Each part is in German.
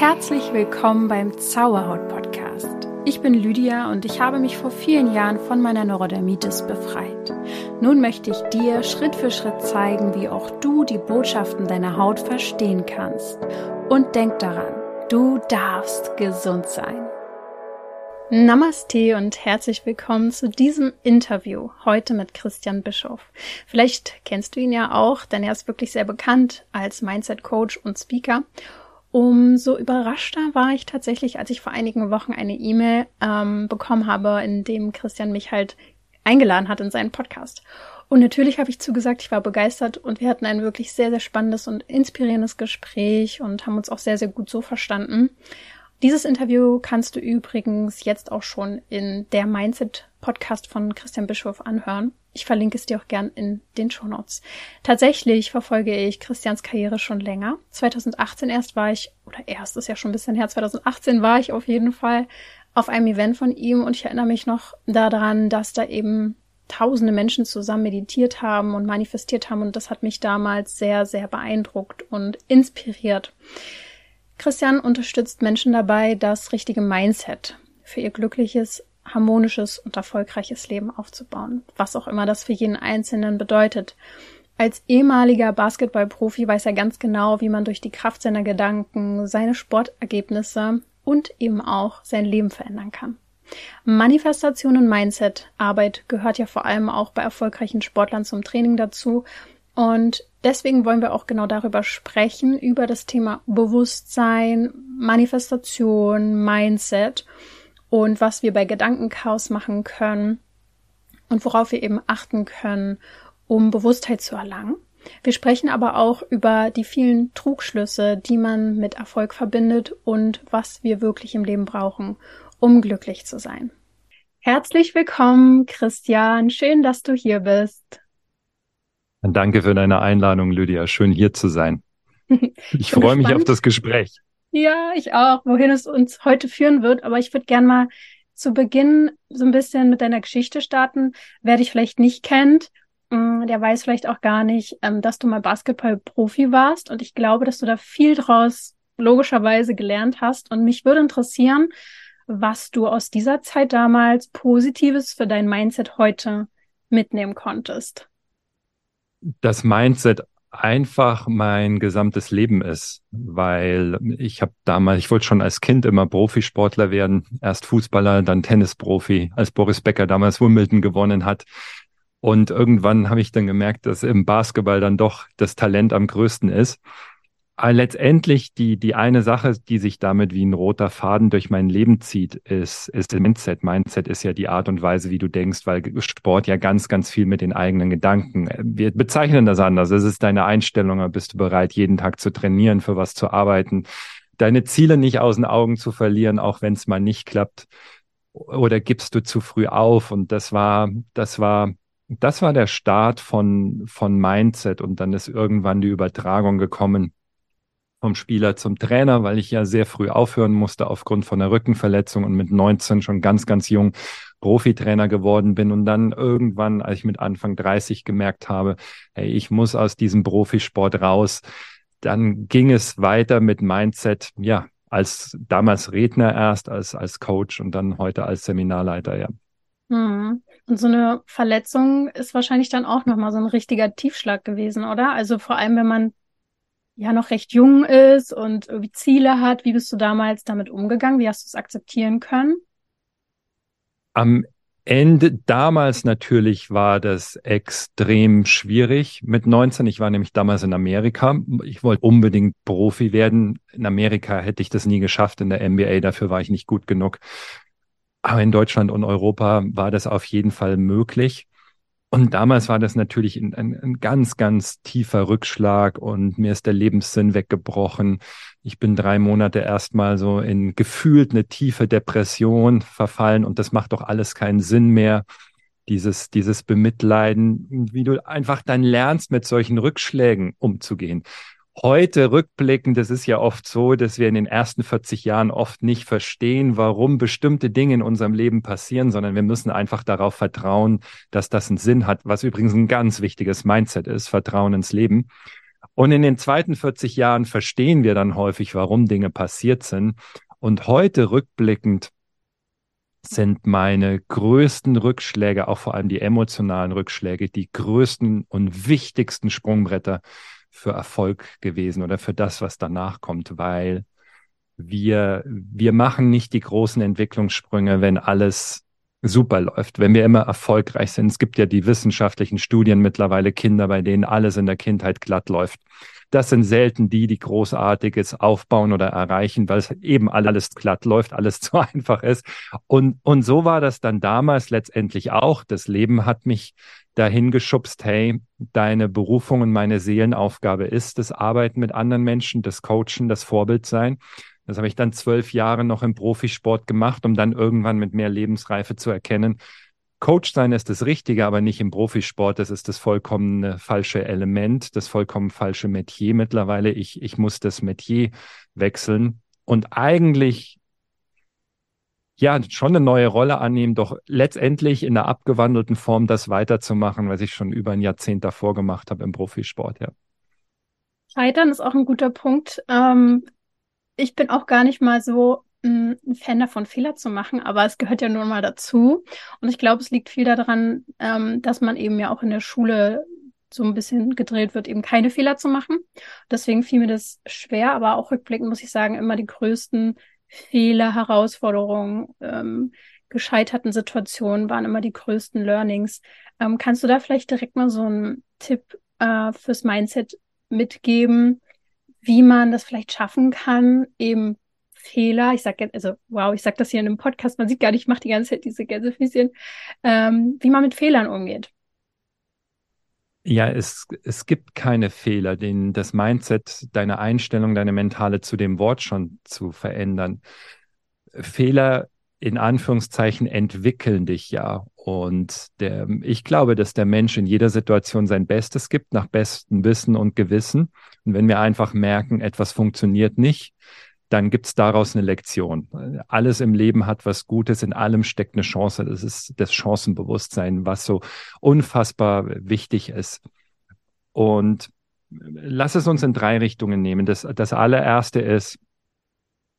Herzlich willkommen beim Zauberhaut Podcast. Ich bin Lydia und ich habe mich vor vielen Jahren von meiner Neurodermitis befreit. Nun möchte ich dir Schritt für Schritt zeigen, wie auch du die Botschaften deiner Haut verstehen kannst. Und denk daran, du darfst gesund sein. Namaste und herzlich willkommen zu diesem Interview heute mit Christian Bischof. Vielleicht kennst du ihn ja auch, denn er ist wirklich sehr bekannt als Mindset Coach und Speaker. Umso überraschter war ich tatsächlich, als ich vor einigen Wochen eine E-Mail ähm, bekommen habe, in dem Christian mich halt eingeladen hat in seinen Podcast. Und natürlich habe ich zugesagt, ich war begeistert und wir hatten ein wirklich sehr, sehr spannendes und inspirierendes Gespräch und haben uns auch sehr, sehr gut so verstanden. Dieses Interview kannst du übrigens jetzt auch schon in der Mindset Podcast von Christian Bischof anhören. Ich verlinke es dir auch gern in den Show Notes. Tatsächlich verfolge ich Christians Karriere schon länger. 2018 erst war ich, oder erst ist ja schon ein bisschen her, 2018 war ich auf jeden Fall auf einem Event von ihm und ich erinnere mich noch daran, dass da eben tausende Menschen zusammen meditiert haben und manifestiert haben und das hat mich damals sehr, sehr beeindruckt und inspiriert. Christian unterstützt Menschen dabei, das richtige Mindset für ihr glückliches, harmonisches und erfolgreiches Leben aufzubauen, was auch immer das für jeden Einzelnen bedeutet. Als ehemaliger Basketballprofi weiß er ganz genau, wie man durch die Kraft seiner Gedanken seine Sportergebnisse und eben auch sein Leben verändern kann. Manifestation und Mindset Arbeit gehört ja vor allem auch bei erfolgreichen Sportlern zum Training dazu und deswegen wollen wir auch genau darüber sprechen, über das Thema Bewusstsein, Manifestation, Mindset und was wir bei Gedankenchaos machen können und worauf wir eben achten können, um Bewusstheit zu erlangen. Wir sprechen aber auch über die vielen Trugschlüsse, die man mit Erfolg verbindet und was wir wirklich im Leben brauchen, um glücklich zu sein. Herzlich willkommen, Christian. Schön, dass du hier bist. Danke für deine Einladung, Lydia. Schön hier zu sein. Ich freue mich auf das Gespräch. Ja, ich auch, wohin es uns heute führen wird. Aber ich würde gern mal zu Beginn so ein bisschen mit deiner Geschichte starten. Wer dich vielleicht nicht kennt, mm, der weiß vielleicht auch gar nicht, ähm, dass du mal Basketball-Profi warst. Und ich glaube, dass du da viel draus logischerweise gelernt hast. Und mich würde interessieren, was du aus dieser Zeit damals Positives für dein Mindset heute mitnehmen konntest das Mindset einfach mein gesamtes Leben ist, weil ich habe damals, ich wollte schon als Kind immer Profisportler werden, erst Fußballer, dann Tennisprofi, als Boris Becker damals Wimbledon gewonnen hat. Und irgendwann habe ich dann gemerkt, dass im Basketball dann doch das Talent am größten ist. Aber letztendlich die, die eine Sache, die sich damit wie ein roter Faden durch mein Leben zieht, ist, ist Mindset. Mindset ist ja die Art und Weise, wie du denkst, weil Sport ja ganz, ganz viel mit den eigenen Gedanken. Wir bezeichnen das anders. Es ist deine Einstellung. Bist du bereit, jeden Tag zu trainieren, für was zu arbeiten, deine Ziele nicht aus den Augen zu verlieren, auch wenn es mal nicht klappt? Oder gibst du zu früh auf? Und das war, das war, das war der Start von, von Mindset. Und dann ist irgendwann die Übertragung gekommen vom Spieler zum Trainer, weil ich ja sehr früh aufhören musste aufgrund von einer Rückenverletzung und mit 19 schon ganz, ganz jung Profitrainer geworden bin und dann irgendwann, als ich mit Anfang 30 gemerkt habe, hey, ich muss aus diesem Profisport raus, dann ging es weiter mit Mindset, ja, als damals Redner erst, als, als Coach und dann heute als Seminarleiter, ja. Mhm. Und so eine Verletzung ist wahrscheinlich dann auch nochmal so ein richtiger Tiefschlag gewesen, oder? Also vor allem, wenn man ja noch recht jung ist und irgendwie Ziele hat. Wie bist du damals damit umgegangen? Wie hast du es akzeptieren können? Am Ende damals natürlich war das extrem schwierig mit 19. Ich war nämlich damals in Amerika. Ich wollte unbedingt Profi werden. In Amerika hätte ich das nie geschafft in der NBA. Dafür war ich nicht gut genug. Aber in Deutschland und Europa war das auf jeden Fall möglich. Und damals war das natürlich ein, ein, ganz, ganz tiefer Rückschlag und mir ist der Lebenssinn weggebrochen. Ich bin drei Monate erstmal so in gefühlt eine tiefe Depression verfallen und das macht doch alles keinen Sinn mehr. Dieses, dieses Bemitleiden, wie du einfach dann lernst, mit solchen Rückschlägen umzugehen heute rückblickend, das ist ja oft so, dass wir in den ersten 40 Jahren oft nicht verstehen, warum bestimmte Dinge in unserem Leben passieren, sondern wir müssen einfach darauf vertrauen, dass das einen Sinn hat, was übrigens ein ganz wichtiges Mindset ist, Vertrauen ins Leben. Und in den zweiten 40 Jahren verstehen wir dann häufig, warum Dinge passiert sind. Und heute rückblickend sind meine größten Rückschläge, auch vor allem die emotionalen Rückschläge, die größten und wichtigsten Sprungbretter für Erfolg gewesen oder für das, was danach kommt, weil wir, wir machen nicht die großen Entwicklungssprünge, wenn alles super läuft, wenn wir immer erfolgreich sind. Es gibt ja die wissenschaftlichen Studien mittlerweile Kinder, bei denen alles in der Kindheit glatt läuft. Das sind selten die, die Großartiges aufbauen oder erreichen, weil es eben alles glatt läuft, alles zu einfach ist. Und, und so war das dann damals letztendlich auch. Das Leben hat mich dahin geschubst, hey, deine Berufung und meine Seelenaufgabe ist das Arbeiten mit anderen Menschen, das Coachen, das Vorbild sein. Das habe ich dann zwölf Jahre noch im Profisport gemacht, um dann irgendwann mit mehr Lebensreife zu erkennen, Coach sein ist das Richtige, aber nicht im Profisport. Das ist das vollkommen falsche Element, das vollkommen falsche Metier mittlerweile. Ich, ich muss das Metier wechseln und eigentlich ja schon eine neue Rolle annehmen, doch letztendlich in der abgewandelten Form das weiterzumachen, was ich schon über ein Jahrzehnt davor gemacht habe im Profisport, ja. Scheitern ist auch ein guter Punkt. Ähm, ich bin auch gar nicht mal so ein Fan davon, Fehler zu machen, aber es gehört ja nun mal dazu. Und ich glaube, es liegt viel daran, ähm, dass man eben ja auch in der Schule so ein bisschen gedreht wird, eben keine Fehler zu machen. Deswegen fiel mir das schwer, aber auch rückblickend muss ich sagen, immer die größten Fehler, Herausforderungen, ähm, gescheiterten Situationen waren immer die größten Learnings. Ähm, kannst du da vielleicht direkt mal so einen Tipp äh, fürs Mindset mitgeben, wie man das vielleicht schaffen kann, eben Fehler, ich sage also wow, ich sage das hier in einem Podcast, man sieht gar nicht, ich mache die ganze Zeit diese Gänsefüßchen, ähm, wie man mit Fehlern umgeht. Ja, es, es gibt keine Fehler, den, das Mindset, deine Einstellung, deine Mentale zu dem Wort schon zu verändern. Fehler in Anführungszeichen entwickeln dich ja. Und der, ich glaube, dass der Mensch in jeder Situation sein Bestes gibt, nach bestem Wissen und Gewissen. Und wenn wir einfach merken, etwas funktioniert nicht, dann gibt es daraus eine Lektion. Alles im Leben hat was Gutes, in allem steckt eine Chance. Das ist das Chancenbewusstsein, was so unfassbar wichtig ist. Und lass es uns in drei Richtungen nehmen. Das, das allererste ist,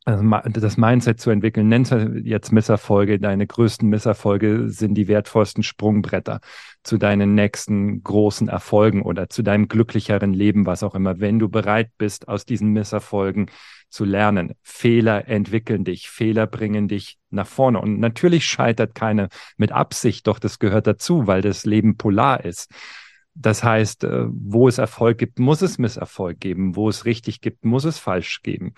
das Mindset zu entwickeln. Nenn es jetzt Misserfolge. Deine größten Misserfolge sind die wertvollsten Sprungbretter zu deinen nächsten großen Erfolgen oder zu deinem glücklicheren Leben, was auch immer. Wenn du bereit bist, aus diesen Misserfolgen zu lernen. Fehler entwickeln dich, Fehler bringen dich nach vorne. Und natürlich scheitert keiner mit Absicht, doch das gehört dazu, weil das Leben polar ist. Das heißt, äh, wo es Erfolg gibt, muss es Misserfolg geben. Wo es richtig gibt, muss es falsch geben.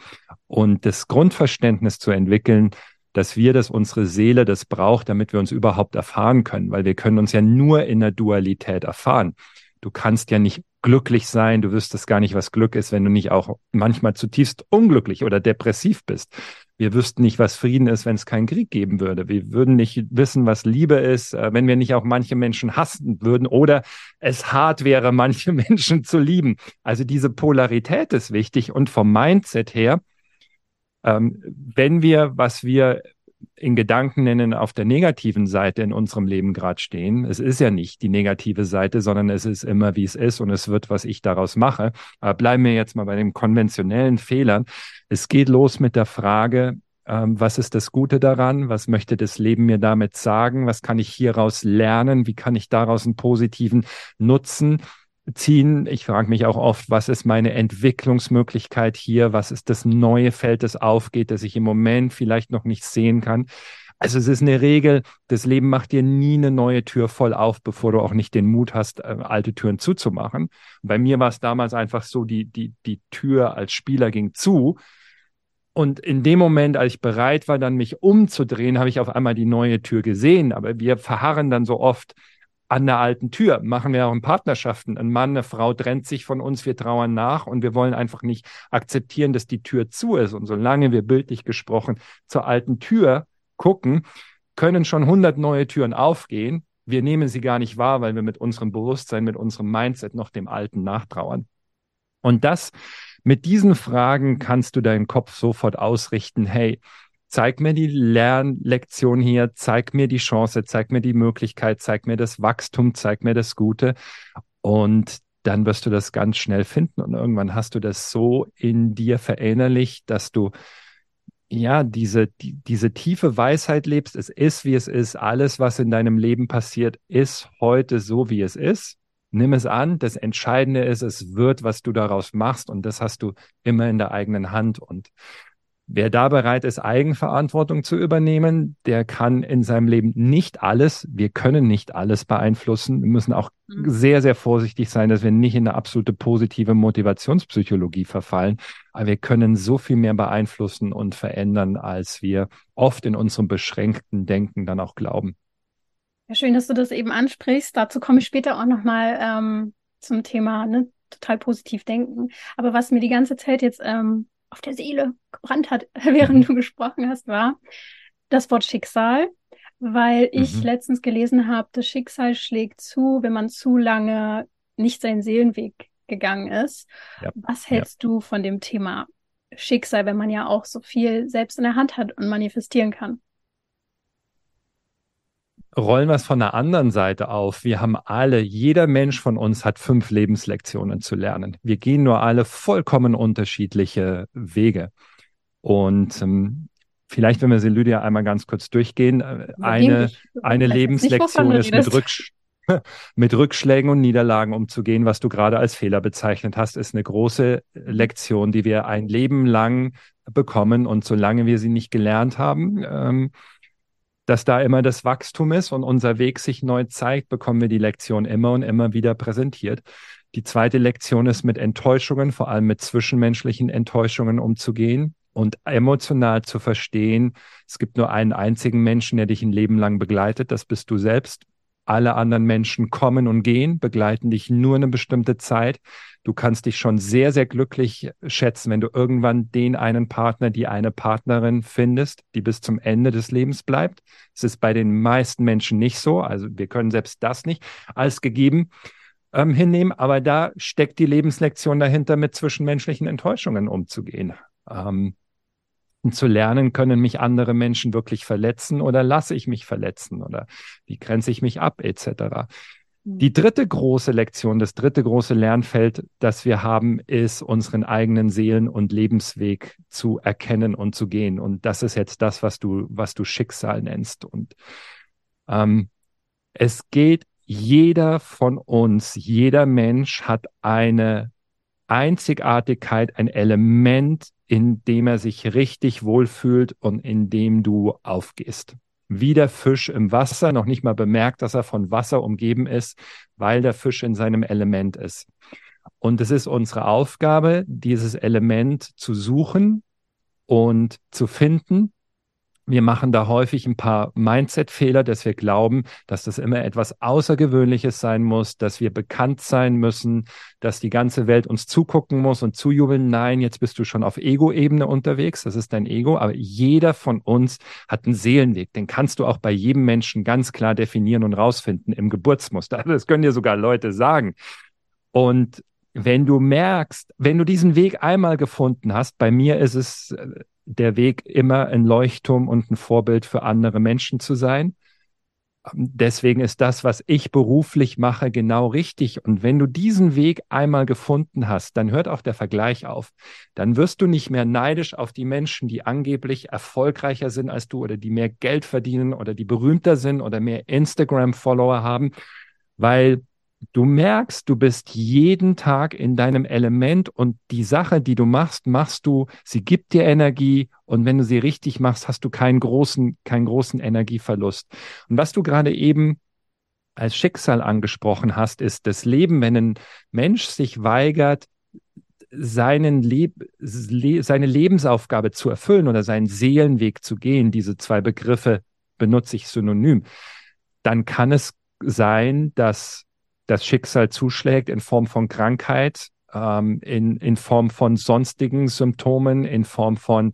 Und das Grundverständnis zu entwickeln, dass wir das unsere Seele das braucht, damit wir uns überhaupt erfahren können, weil wir können uns ja nur in der Dualität erfahren. Du kannst ja nicht glücklich sein, du wüsstest gar nicht, was Glück ist, wenn du nicht auch manchmal zutiefst unglücklich oder depressiv bist. Wir wüssten nicht, was Frieden ist, wenn es keinen Krieg geben würde. Wir würden nicht wissen, was Liebe ist, äh, wenn wir nicht auch manche Menschen hassen würden oder es hart wäre, manche Menschen zu lieben. Also diese Polarität ist wichtig und vom Mindset her, ähm, wenn wir, was wir in Gedanken nennen, auf der negativen Seite in unserem Leben gerade stehen. Es ist ja nicht die negative Seite, sondern es ist immer, wie es ist und es wird, was ich daraus mache. Aber bleiben wir jetzt mal bei den konventionellen Fehlern. Es geht los mit der Frage, ähm, was ist das Gute daran? Was möchte das Leben mir damit sagen? Was kann ich hieraus lernen? Wie kann ich daraus einen positiven Nutzen ziehen. Ich frage mich auch oft, was ist meine Entwicklungsmöglichkeit hier? Was ist das neue Feld, das aufgeht, das ich im Moment vielleicht noch nicht sehen kann? Also es ist eine Regel, das Leben macht dir nie eine neue Tür voll auf, bevor du auch nicht den Mut hast, äh, alte Türen zuzumachen. bei mir war es damals einfach so, die, die, die Tür als Spieler ging zu. Und in dem Moment, als ich bereit war, dann mich umzudrehen, habe ich auf einmal die neue Tür gesehen. Aber wir verharren dann so oft an der alten Tür. Machen wir auch in Partnerschaften. Ein Mann, eine Frau trennt sich von uns, wir trauern nach und wir wollen einfach nicht akzeptieren, dass die Tür zu ist. Und solange wir bildlich gesprochen zur alten Tür gucken, können schon hundert neue Türen aufgehen. Wir nehmen sie gar nicht wahr, weil wir mit unserem Bewusstsein, mit unserem Mindset noch dem Alten nachtrauern. Und das, mit diesen Fragen kannst du deinen Kopf sofort ausrichten, hey, zeig mir die Lernlektion hier, zeig mir die Chance, zeig mir die Möglichkeit, zeig mir das Wachstum, zeig mir das Gute. Und dann wirst du das ganz schnell finden und irgendwann hast du das so in dir verinnerlicht, dass du ja diese, die, diese tiefe Weisheit lebst. Es ist, wie es ist. Alles, was in deinem Leben passiert, ist heute so, wie es ist. Nimm es an. Das Entscheidende ist, es wird, was du daraus machst und das hast du immer in der eigenen Hand und Wer da bereit ist, Eigenverantwortung zu übernehmen, der kann in seinem Leben nicht alles, wir können nicht alles beeinflussen. Wir müssen auch mhm. sehr, sehr vorsichtig sein, dass wir nicht in eine absolute positive Motivationspsychologie verfallen. Aber wir können so viel mehr beeinflussen und verändern, als wir oft in unserem beschränkten Denken dann auch glauben. Ja, schön, dass du das eben ansprichst. Dazu komme ich später auch nochmal ähm, zum Thema ne, total positiv denken. Aber was mir die ganze Zeit jetzt ähm, auf der Seele gebrannt hat, während mhm. du gesprochen hast, war das Wort Schicksal, weil ich mhm. letztens gelesen habe, das Schicksal schlägt zu, wenn man zu lange nicht seinen Seelenweg gegangen ist. Ja. Was hältst ja. du von dem Thema Schicksal, wenn man ja auch so viel selbst in der Hand hat und manifestieren kann? Rollen wir es von der anderen Seite auf. Wir haben alle, jeder Mensch von uns hat fünf Lebenslektionen zu lernen. Wir gehen nur alle vollkommen unterschiedliche Wege. Und ähm, vielleicht, wenn wir sie Lydia einmal ganz kurz durchgehen, äh, eine, eine Lebenslektion ist mit, Rücksch mit Rückschlägen und Niederlagen umzugehen, was du gerade als Fehler bezeichnet hast, ist eine große Lektion, die wir ein Leben lang bekommen. Und solange wir sie nicht gelernt haben, ähm, dass da immer das Wachstum ist und unser Weg sich neu zeigt, bekommen wir die Lektion immer und immer wieder präsentiert. Die zweite Lektion ist mit Enttäuschungen, vor allem mit zwischenmenschlichen Enttäuschungen umzugehen und emotional zu verstehen, es gibt nur einen einzigen Menschen, der dich ein Leben lang begleitet, das bist du selbst. Alle anderen Menschen kommen und gehen, begleiten dich nur eine bestimmte Zeit. Du kannst dich schon sehr, sehr glücklich schätzen, wenn du irgendwann den einen Partner, die eine Partnerin findest, die bis zum Ende des Lebens bleibt. Es ist bei den meisten Menschen nicht so. Also wir können selbst das nicht als gegeben ähm, hinnehmen. Aber da steckt die Lebenslektion dahinter, mit zwischenmenschlichen Enttäuschungen umzugehen. Ähm, zu lernen, können mich andere Menschen wirklich verletzen oder lasse ich mich verletzen oder wie grenze ich mich ab etc. Mhm. Die dritte große Lektion, das dritte große Lernfeld, das wir haben, ist unseren eigenen Seelen- und Lebensweg zu erkennen und zu gehen. Und das ist jetzt das, was du, was du Schicksal nennst. Und ähm, es geht jeder von uns, jeder Mensch hat eine Einzigartigkeit, ein Element, in dem er sich richtig wohlfühlt und in dem du aufgehst. Wie der Fisch im Wasser, noch nicht mal bemerkt, dass er von Wasser umgeben ist, weil der Fisch in seinem Element ist. Und es ist unsere Aufgabe, dieses Element zu suchen und zu finden wir machen da häufig ein paar Mindset-Fehler, dass wir glauben, dass das immer etwas Außergewöhnliches sein muss, dass wir bekannt sein müssen, dass die ganze Welt uns zugucken muss und zujubeln. Nein, jetzt bist du schon auf Ego-Ebene unterwegs. Das ist dein Ego. Aber jeder von uns hat einen Seelenweg. Den kannst du auch bei jedem Menschen ganz klar definieren und rausfinden im Geburtsmuster. Das können dir sogar Leute sagen. Und wenn du merkst, wenn du diesen Weg einmal gefunden hast, bei mir ist es äh, der Weg, immer ein Leuchtturm und ein Vorbild für andere Menschen zu sein. Deswegen ist das, was ich beruflich mache, genau richtig. Und wenn du diesen Weg einmal gefunden hast, dann hört auch der Vergleich auf. Dann wirst du nicht mehr neidisch auf die Menschen, die angeblich erfolgreicher sind als du oder die mehr Geld verdienen oder die berühmter sind oder mehr Instagram-Follower haben, weil Du merkst, du bist jeden Tag in deinem Element und die Sache, die du machst, machst du, sie gibt dir Energie und wenn du sie richtig machst, hast du keinen großen, keinen großen Energieverlust. Und was du gerade eben als Schicksal angesprochen hast, ist das Leben, wenn ein Mensch sich weigert, seinen Leb le seine Lebensaufgabe zu erfüllen oder seinen Seelenweg zu gehen, diese zwei Begriffe benutze ich synonym, dann kann es sein, dass das Schicksal zuschlägt in Form von Krankheit, ähm, in, in Form von sonstigen Symptomen, in Form von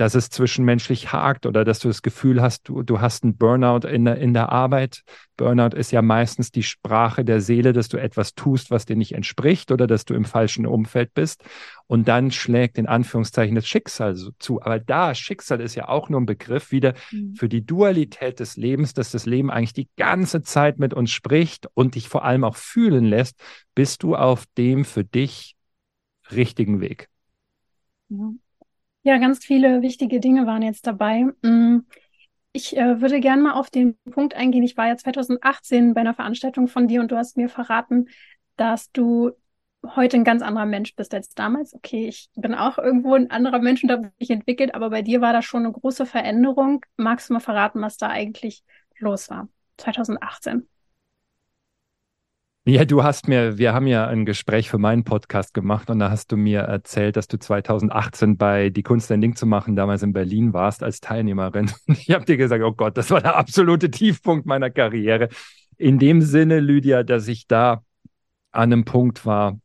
dass es zwischenmenschlich hakt oder dass du das Gefühl hast, du, du hast einen Burnout in der, in der Arbeit. Burnout ist ja meistens die Sprache der Seele, dass du etwas tust, was dir nicht entspricht oder dass du im falschen Umfeld bist. Und dann schlägt in Anführungszeichen das Schicksal zu. Aber da, Schicksal ist ja auch nur ein Begriff wieder mhm. für die Dualität des Lebens, dass das Leben eigentlich die ganze Zeit mit uns spricht und dich vor allem auch fühlen lässt, bist du auf dem für dich richtigen Weg. Ja. Ja, ganz viele wichtige Dinge waren jetzt dabei. Mm, ich äh, würde gerne mal auf den Punkt eingehen. Ich war ja 2018 bei einer Veranstaltung von dir und du hast mir verraten, dass du heute ein ganz anderer Mensch bist als damals. Okay, ich bin auch irgendwo ein anderer Mensch und habe mich entwickelt, aber bei dir war da schon eine große Veränderung. Magst du mal verraten, was da eigentlich los war? 2018. Ja, du hast mir, wir haben ja ein Gespräch für meinen Podcast gemacht und da hast du mir erzählt, dass du 2018 bei Die Kunst ein Ding zu machen damals in Berlin warst als Teilnehmerin. Ich habe dir gesagt, oh Gott, das war der absolute Tiefpunkt meiner Karriere. In dem Sinne, Lydia, dass ich da an einem Punkt war,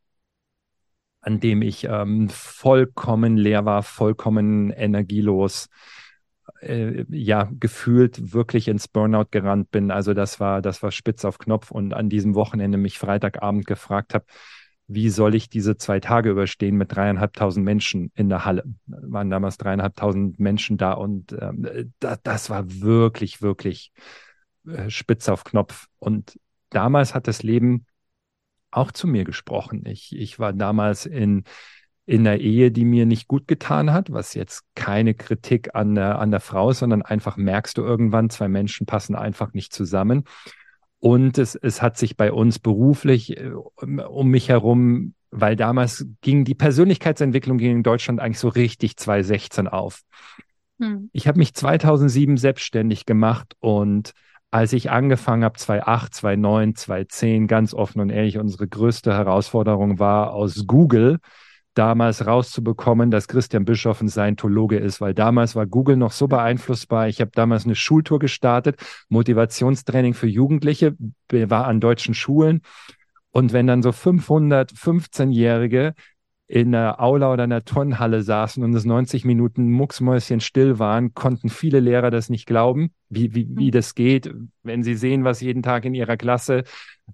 an dem ich ähm, vollkommen leer war, vollkommen energielos äh, ja gefühlt wirklich ins Burnout gerannt bin. Also das war, das war spitz auf Knopf und an diesem Wochenende mich Freitagabend gefragt habe, wie soll ich diese zwei Tage überstehen mit dreieinhalbtausend Menschen in der Halle? Waren damals dreieinhalbtausend Menschen da und ähm, da, das war wirklich, wirklich äh, spitz auf Knopf. Und damals hat das Leben auch zu mir gesprochen. Ich, ich war damals in in der Ehe, die mir nicht gut getan hat, was jetzt keine Kritik an der, an der Frau ist, sondern einfach merkst du irgendwann, zwei Menschen passen einfach nicht zusammen. Und es, es hat sich bei uns beruflich äh, um, um mich herum, weil damals ging die Persönlichkeitsentwicklung in Deutschland eigentlich so richtig 2016 auf. Hm. Ich habe mich 2007 selbstständig gemacht und als ich angefangen habe, 2008, 2009, 2010, ganz offen und ehrlich, unsere größte Herausforderung war aus Google damals rauszubekommen, dass Christian Bischoff ein Scientologe ist, weil damals war Google noch so beeinflussbar. Ich habe damals eine Schultour gestartet, Motivationstraining für Jugendliche, war an deutschen Schulen. Und wenn dann so 500 15-Jährige in der Aula oder in der Turnhalle saßen und es 90 Minuten mucksmäuschen still waren, konnten viele Lehrer das nicht glauben, wie, wie, wie hm. das geht. Wenn sie sehen, was jeden Tag in ihrer Klasse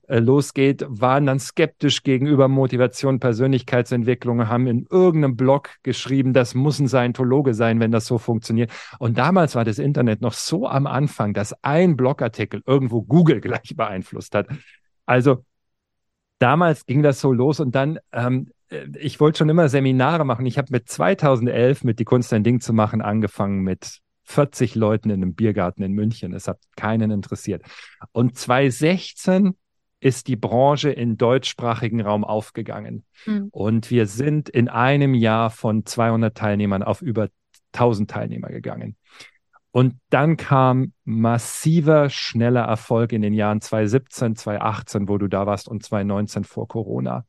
äh, losgeht, waren dann skeptisch gegenüber Motivation, Persönlichkeitsentwicklung, haben in irgendeinem Blog geschrieben, das muss ein Scientologe sein, wenn das so funktioniert. Und damals war das Internet noch so am Anfang, dass ein Blogartikel irgendwo Google gleich beeinflusst hat. Also damals ging das so los und dann ähm, äh, ich wollte schon immer Seminare machen. Ich habe mit 2011 mit Die Kunst ein Ding zu machen angefangen mit 40 Leuten in einem Biergarten in München. Es hat keinen interessiert. Und 2016 ist die Branche im deutschsprachigen Raum aufgegangen. Mhm. Und wir sind in einem Jahr von 200 Teilnehmern auf über 1000 Teilnehmer gegangen. Und dann kam massiver, schneller Erfolg in den Jahren 2017, 2018, wo du da warst, und 2019 vor Corona.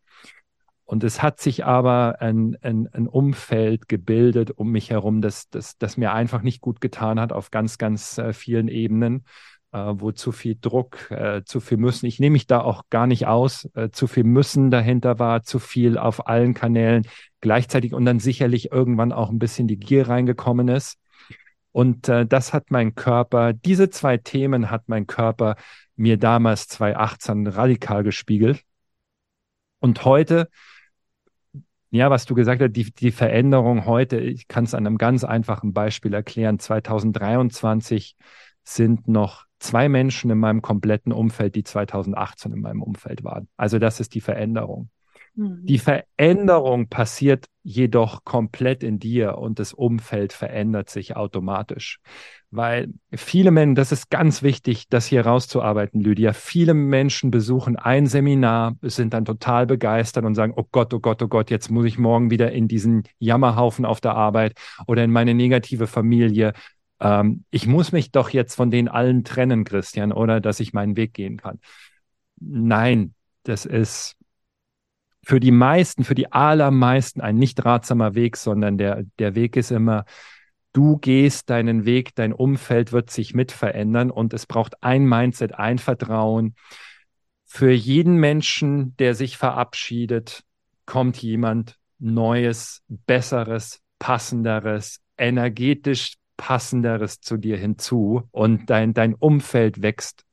Und es hat sich aber ein, ein, ein Umfeld gebildet um mich herum, das, das, das mir einfach nicht gut getan hat auf ganz, ganz äh, vielen Ebenen, äh, wo zu viel Druck, äh, zu viel Müssen, ich nehme mich da auch gar nicht aus, äh, zu viel Müssen dahinter war, zu viel auf allen Kanälen gleichzeitig und dann sicherlich irgendwann auch ein bisschen die Gier reingekommen ist. Und äh, das hat mein Körper, diese zwei Themen hat mein Körper mir damals 2018 radikal gespiegelt. Und heute ja, was du gesagt hast, die, die Veränderung heute, ich kann es an einem ganz einfachen Beispiel erklären. 2023 sind noch zwei Menschen in meinem kompletten Umfeld, die 2018 in meinem Umfeld waren. Also das ist die Veränderung. Mhm. Die Veränderung passiert jedoch komplett in dir und das Umfeld verändert sich automatisch. Weil viele Menschen, das ist ganz wichtig, das hier rauszuarbeiten, Lydia. Viele Menschen besuchen ein Seminar, sind dann total begeistert und sagen, oh Gott, oh Gott, oh Gott, jetzt muss ich morgen wieder in diesen Jammerhaufen auf der Arbeit oder in meine negative Familie. Ähm, ich muss mich doch jetzt von denen allen trennen, Christian, oder dass ich meinen Weg gehen kann. Nein, das ist für die meisten, für die allermeisten ein nicht ratsamer Weg, sondern der, der Weg ist immer, du gehst deinen Weg, dein Umfeld wird sich mit verändern und es braucht ein Mindset, ein Vertrauen. Für jeden Menschen, der sich verabschiedet, kommt jemand Neues, Besseres, Passenderes, energetisch passenderes zu dir hinzu und dein, dein Umfeld wächst,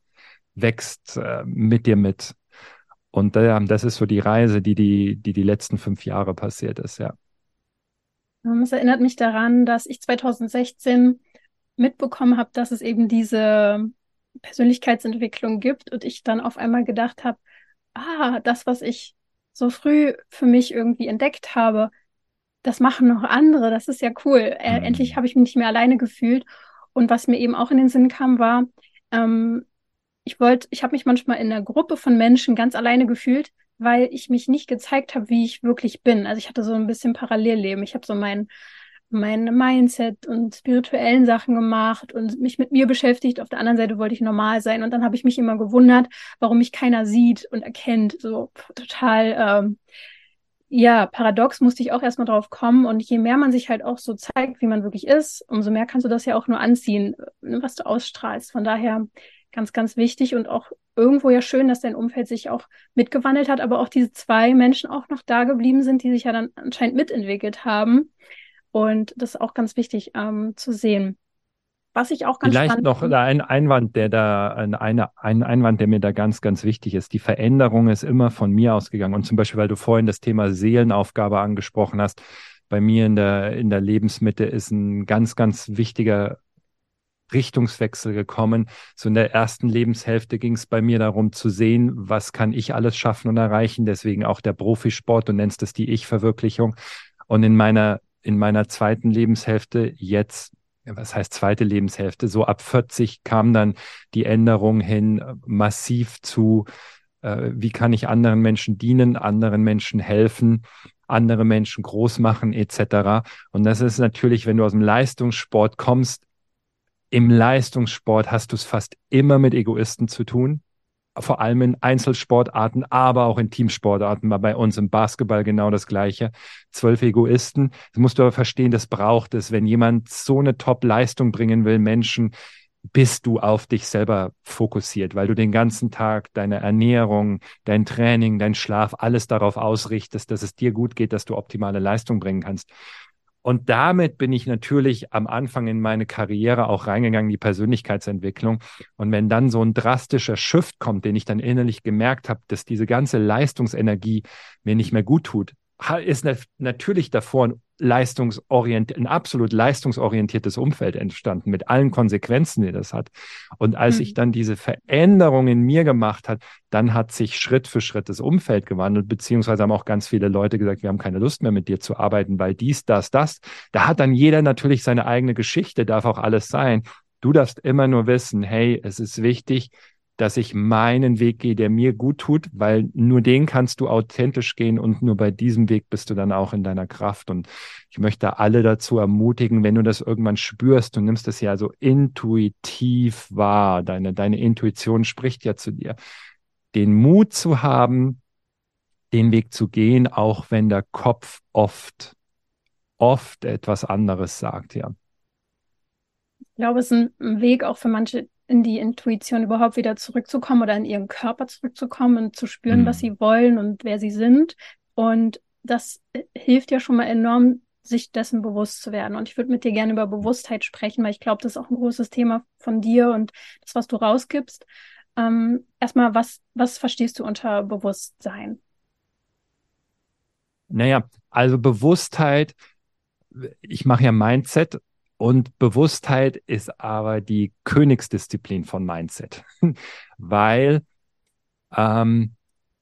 wächst äh, mit dir mit. Und das ist so die Reise, die die, die die letzten fünf Jahre passiert ist, ja. Es erinnert mich daran, dass ich 2016 mitbekommen habe, dass es eben diese Persönlichkeitsentwicklung gibt und ich dann auf einmal gedacht habe, ah, das, was ich so früh für mich irgendwie entdeckt habe, das machen noch andere, das ist ja cool. Äh, mhm. Endlich habe ich mich nicht mehr alleine gefühlt. Und was mir eben auch in den Sinn kam, war, ähm, ich wollte, ich habe mich manchmal in einer Gruppe von Menschen ganz alleine gefühlt, weil ich mich nicht gezeigt habe, wie ich wirklich bin. Also ich hatte so ein bisschen Parallelleben. Ich habe so mein mein Mindset und spirituellen Sachen gemacht und mich mit mir beschäftigt. Auf der anderen Seite wollte ich normal sein und dann habe ich mich immer gewundert, warum mich keiner sieht und erkennt. So total, ähm, ja, paradox musste ich auch erstmal drauf kommen. Und je mehr man sich halt auch so zeigt, wie man wirklich ist, umso mehr kannst du das ja auch nur anziehen, was du ausstrahlst. Von daher ganz, ganz wichtig und auch irgendwo ja schön, dass dein Umfeld sich auch mitgewandelt hat, aber auch diese zwei Menschen auch noch da geblieben sind, die sich ja dann anscheinend mitentwickelt haben. Und das ist auch ganz wichtig ähm, zu sehen. Was ich auch ganz Vielleicht noch ein Einwand, der da, ein, eine, ein Einwand, der mir da ganz, ganz wichtig ist. Die Veränderung ist immer von mir ausgegangen. Und zum Beispiel, weil du vorhin das Thema Seelenaufgabe angesprochen hast, bei mir in der, in der Lebensmitte ist ein ganz, ganz wichtiger Richtungswechsel gekommen. So in der ersten Lebenshälfte ging es bei mir darum zu sehen, was kann ich alles schaffen und erreichen. Deswegen auch der Profisport, du nennst es die Ich-Verwirklichung. Und in meiner, in meiner zweiten Lebenshälfte jetzt was heißt zweite Lebenshälfte, so ab 40 kam dann die Änderung hin massiv zu, äh, wie kann ich anderen Menschen dienen, anderen Menschen helfen, andere Menschen groß machen etc. Und das ist natürlich, wenn du aus dem Leistungssport kommst, im Leistungssport hast du es fast immer mit Egoisten zu tun. Vor allem in Einzelsportarten, aber auch in Teamsportarten war bei uns im Basketball genau das Gleiche. Zwölf Egoisten. Das musst du aber verstehen, das braucht es. Wenn jemand so eine Top-Leistung bringen will, Menschen, bist du auf dich selber fokussiert, weil du den ganzen Tag deine Ernährung, dein Training, dein Schlaf, alles darauf ausrichtest, dass es dir gut geht, dass du optimale Leistung bringen kannst. Und damit bin ich natürlich am Anfang in meine Karriere auch reingegangen, die Persönlichkeitsentwicklung. Und wenn dann so ein drastischer Shift kommt, den ich dann innerlich gemerkt habe, dass diese ganze Leistungsenergie mir nicht mehr gut tut, ist natürlich davor ein leistungsorientiert, ein absolut leistungsorientiertes Umfeld entstanden mit allen Konsequenzen, die das hat. Und als mhm. ich dann diese Veränderung in mir gemacht hat, dann hat sich Schritt für Schritt das Umfeld gewandelt, beziehungsweise haben auch ganz viele Leute gesagt, wir haben keine Lust mehr mit dir zu arbeiten, weil dies, das, das. Da hat dann jeder natürlich seine eigene Geschichte, darf auch alles sein. Du darfst immer nur wissen, hey, es ist wichtig, dass ich meinen Weg gehe, der mir gut tut, weil nur den kannst du authentisch gehen und nur bei diesem Weg bist du dann auch in deiner Kraft. Und ich möchte alle dazu ermutigen, wenn du das irgendwann spürst, du nimmst das ja so intuitiv wahr, deine, deine Intuition spricht ja zu dir, den Mut zu haben, den Weg zu gehen, auch wenn der Kopf oft, oft etwas anderes sagt, ja. Ich glaube, es ist ein Weg auch für manche, in die Intuition überhaupt wieder zurückzukommen oder in ihren Körper zurückzukommen und zu spüren, mhm. was sie wollen und wer sie sind. Und das äh, hilft ja schon mal enorm, sich dessen bewusst zu werden. Und ich würde mit dir gerne über Bewusstheit sprechen, weil ich glaube, das ist auch ein großes Thema von dir und das, was du rausgibst. Ähm, erstmal, was, was verstehst du unter Bewusstsein? Naja, also Bewusstheit, ich mache ja Mindset und Bewusstheit ist aber die Königsdisziplin von Mindset, weil ähm,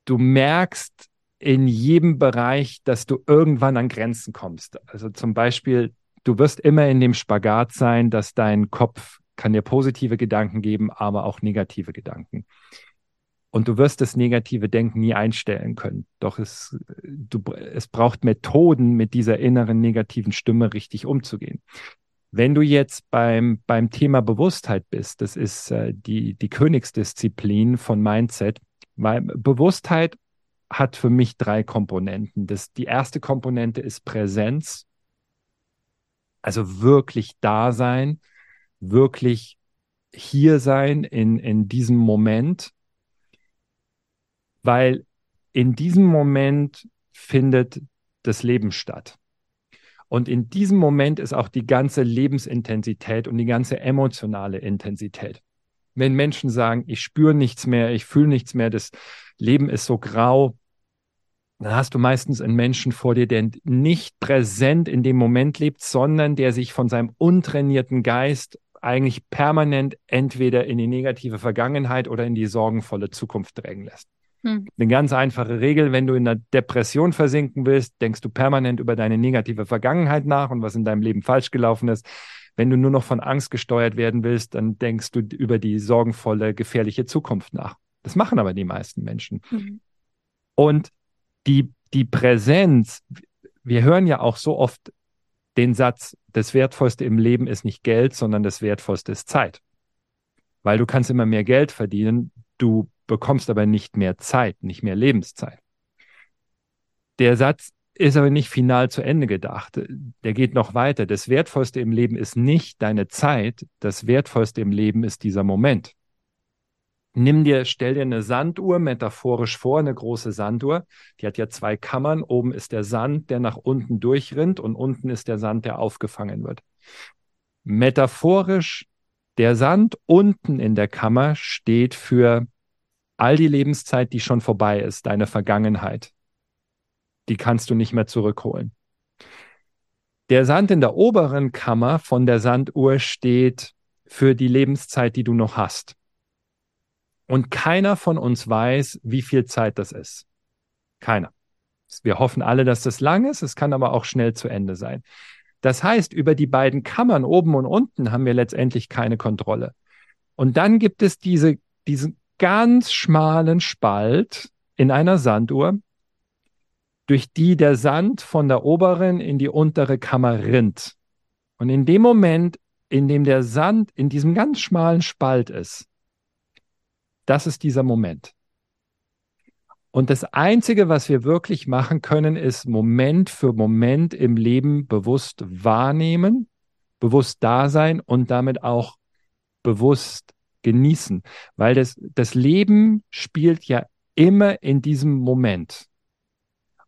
du merkst in jedem Bereich, dass du irgendwann an Grenzen kommst. Also zum Beispiel, du wirst immer in dem Spagat sein, dass dein Kopf kann dir positive Gedanken geben, aber auch negative Gedanken. Und du wirst das negative Denken nie einstellen können. Doch es, du, es braucht Methoden, mit dieser inneren negativen Stimme richtig umzugehen. Wenn du jetzt beim, beim Thema Bewusstheit bist, das ist äh, die, die Königsdisziplin von Mindset, weil Bewusstheit hat für mich drei Komponenten. Das, die erste Komponente ist Präsenz, also wirklich da sein, wirklich hier sein in, in diesem Moment, weil in diesem Moment findet das Leben statt. Und in diesem Moment ist auch die ganze Lebensintensität und die ganze emotionale Intensität. Wenn Menschen sagen, ich spüre nichts mehr, ich fühle nichts mehr, das Leben ist so grau, dann hast du meistens einen Menschen vor dir, der nicht präsent in dem Moment lebt, sondern der sich von seinem untrainierten Geist eigentlich permanent entweder in die negative Vergangenheit oder in die sorgenvolle Zukunft drängen lässt. Hm. Eine ganz einfache Regel, wenn du in einer Depression versinken willst, denkst du permanent über deine negative Vergangenheit nach und was in deinem Leben falsch gelaufen ist. Wenn du nur noch von Angst gesteuert werden willst, dann denkst du über die sorgenvolle, gefährliche Zukunft nach. Das machen aber die meisten Menschen. Mhm. Und die, die Präsenz, wir hören ja auch so oft den Satz, das Wertvollste im Leben ist nicht Geld, sondern das Wertvollste ist Zeit. Weil du kannst immer mehr Geld verdienen, du bekommst aber nicht mehr Zeit, nicht mehr Lebenszeit. Der Satz ist aber nicht final zu Ende gedacht. Der geht noch weiter. Das Wertvollste im Leben ist nicht deine Zeit, das Wertvollste im Leben ist dieser Moment. Nimm dir, stell dir eine Sanduhr metaphorisch vor, eine große Sanduhr. Die hat ja zwei Kammern. Oben ist der Sand, der nach unten durchrinnt und unten ist der Sand, der aufgefangen wird. Metaphorisch, der Sand unten in der Kammer steht für all die Lebenszeit, die schon vorbei ist, deine Vergangenheit. Die kannst du nicht mehr zurückholen. Der Sand in der oberen Kammer von der Sanduhr steht für die Lebenszeit, die du noch hast. Und keiner von uns weiß, wie viel Zeit das ist. Keiner. Wir hoffen alle, dass das lang ist. Es kann aber auch schnell zu Ende sein. Das heißt, über die beiden Kammern oben und unten haben wir letztendlich keine Kontrolle. Und dann gibt es diese, diesen ganz schmalen Spalt in einer Sanduhr, durch die der Sand von der oberen in die untere Kammer rinnt. Und in dem Moment, in dem der Sand in diesem ganz schmalen Spalt ist, das ist dieser Moment. Und das Einzige, was wir wirklich machen können, ist Moment für Moment im Leben bewusst wahrnehmen, bewusst da sein und damit auch bewusst genießen. Weil das, das Leben spielt ja immer in diesem Moment.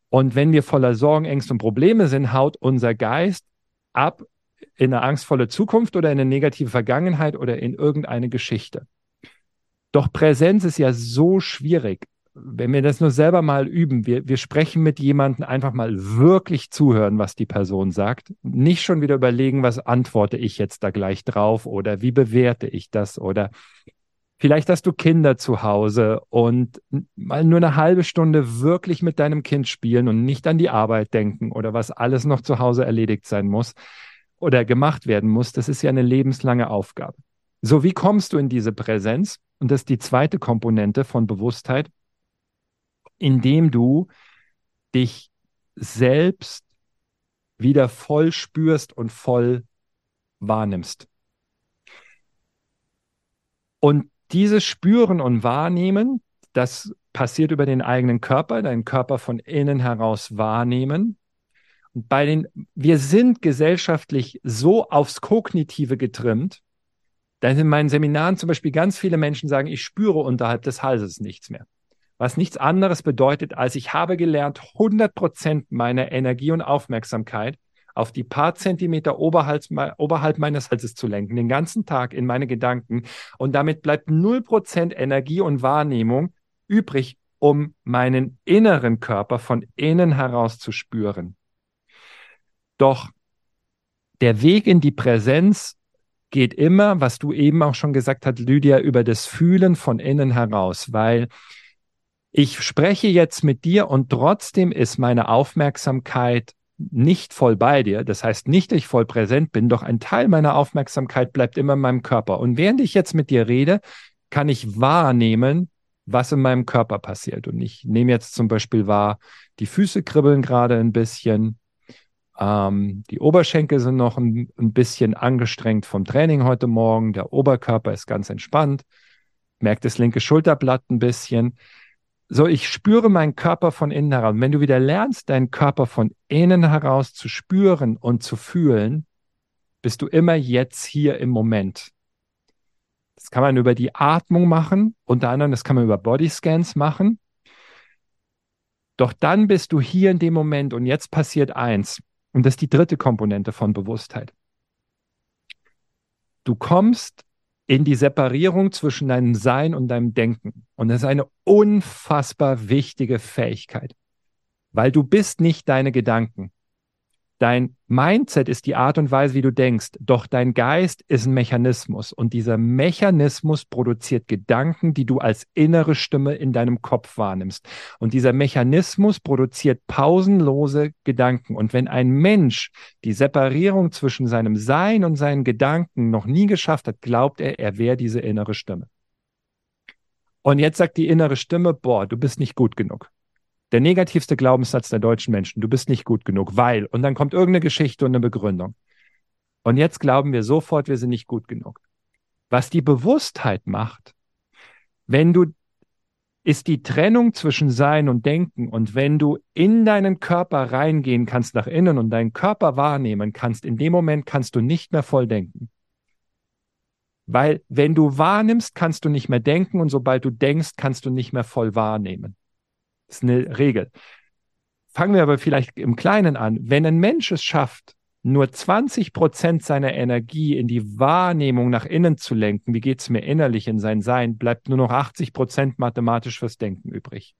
Und wenn wir voller Sorgen, Ängste und Probleme sind, haut unser Geist ab in eine angstvolle Zukunft oder in eine negative Vergangenheit oder in irgendeine Geschichte. Doch Präsenz ist ja so schwierig. Wenn wir das nur selber mal üben, wir, wir sprechen mit jemandem einfach mal wirklich zuhören, was die Person sagt. Nicht schon wieder überlegen, was antworte ich jetzt da gleich drauf oder wie bewerte ich das oder vielleicht hast du Kinder zu Hause und mal nur eine halbe Stunde wirklich mit deinem Kind spielen und nicht an die Arbeit denken oder was alles noch zu Hause erledigt sein muss oder gemacht werden muss. Das ist ja eine lebenslange Aufgabe. So, wie kommst du in diese Präsenz? Und das ist die zweite Komponente von Bewusstheit, indem du dich selbst wieder voll spürst und voll wahrnimmst. Und dieses Spüren und Wahrnehmen, das passiert über den eigenen Körper, deinen Körper von innen heraus wahrnehmen. Und bei den, wir sind gesellschaftlich so aufs Kognitive getrimmt, dann in meinen Seminaren zum Beispiel ganz viele Menschen sagen, ich spüre unterhalb des Halses nichts mehr. Was nichts anderes bedeutet, als ich habe gelernt, 100 Prozent meiner Energie und Aufmerksamkeit auf die paar Zentimeter oberhalb, oberhalb meines Halses zu lenken, den ganzen Tag in meine Gedanken. Und damit bleibt 0 Prozent Energie und Wahrnehmung übrig, um meinen inneren Körper von innen heraus zu spüren. Doch der Weg in die Präsenz geht immer, was du eben auch schon gesagt hast, Lydia, über das Fühlen von innen heraus, weil ich spreche jetzt mit dir und trotzdem ist meine Aufmerksamkeit nicht voll bei dir. Das heißt nicht, dass ich voll präsent bin, doch ein Teil meiner Aufmerksamkeit bleibt immer in meinem Körper. Und während ich jetzt mit dir rede, kann ich wahrnehmen, was in meinem Körper passiert. Und ich nehme jetzt zum Beispiel wahr, die Füße kribbeln gerade ein bisschen, ähm, die Oberschenkel sind noch ein, ein, bisschen angestrengt vom Training heute Morgen. Der Oberkörper ist ganz entspannt. Merkt das linke Schulterblatt ein bisschen. So, ich spüre meinen Körper von innen heraus. wenn du wieder lernst, deinen Körper von innen heraus zu spüren und zu fühlen, bist du immer jetzt hier im Moment. Das kann man über die Atmung machen, unter anderem, das kann man über Bodyscans machen. Doch dann bist du hier in dem Moment und jetzt passiert eins Und das ist die dritte Komponente von Bewusstheit. Du kommst in die Separierung zwischen deinem Sein und deinem Denken. Und das ist eine unfassbar wichtige Fähigkeit, weil du bist nicht deine Gedanken. Dein Mindset ist die Art und Weise, wie du denkst, doch dein Geist ist ein Mechanismus und dieser Mechanismus produziert Gedanken, die du als innere Stimme in deinem Kopf wahrnimmst. Und dieser Mechanismus produziert pausenlose Gedanken. Und wenn ein Mensch die Separierung zwischen seinem Sein und seinen Gedanken noch nie geschafft hat, glaubt er, er wäre diese innere Stimme. Und jetzt sagt die innere Stimme, boah, du bist nicht gut genug der negativste Glaubenssatz der deutschen Menschen. Du bist nicht gut genug, weil. Und dann kommt irgendeine Geschichte und eine Begründung. Und jetzt glauben wir sofort, wir sind nicht gut genug. Was die Bewusstheit macht, wenn du, ist die Trennung zwischen Sein und Denken. Und wenn du in deinen Körper reingehen kannst nach innen und deinen Körper wahrnehmen kannst, in dem Moment kannst du nicht mehr voll denken. Weil wenn du wahrnimmst, kannst du nicht mehr denken und sobald du denkst, kannst du nicht mehr voll wahrnehmen. Ist eine Regel. Fangen wir aber vielleicht im Kleinen an. Wenn ein Mensch es schafft, nur 20 Prozent seiner Energie in die Wahrnehmung nach innen zu lenken, wie geht es mir innerlich in sein Sein, bleibt nur noch 80 Prozent mathematisch fürs Denken übrig.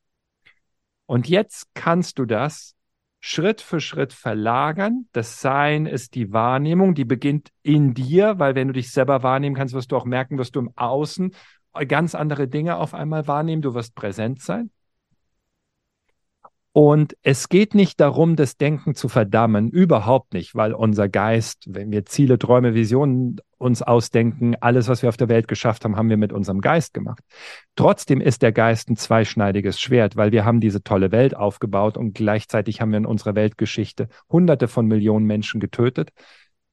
Und jetzt kannst du das Schritt für Schritt verlagern. Das Sein ist die Wahrnehmung, die beginnt in dir, weil wenn du dich selber wahrnehmen kannst, wirst du auch merken, wirst du im Außen ganz andere Dinge auf einmal wahrnehmen. Du wirst präsent sein. Und es geht nicht darum, das Denken zu verdammen, überhaupt nicht, weil unser Geist, wenn wir Ziele, Träume, Visionen uns ausdenken, alles, was wir auf der Welt geschafft haben, haben wir mit unserem Geist gemacht. Trotzdem ist der Geist ein zweischneidiges Schwert, weil wir haben diese tolle Welt aufgebaut und gleichzeitig haben wir in unserer Weltgeschichte hunderte von Millionen Menschen getötet.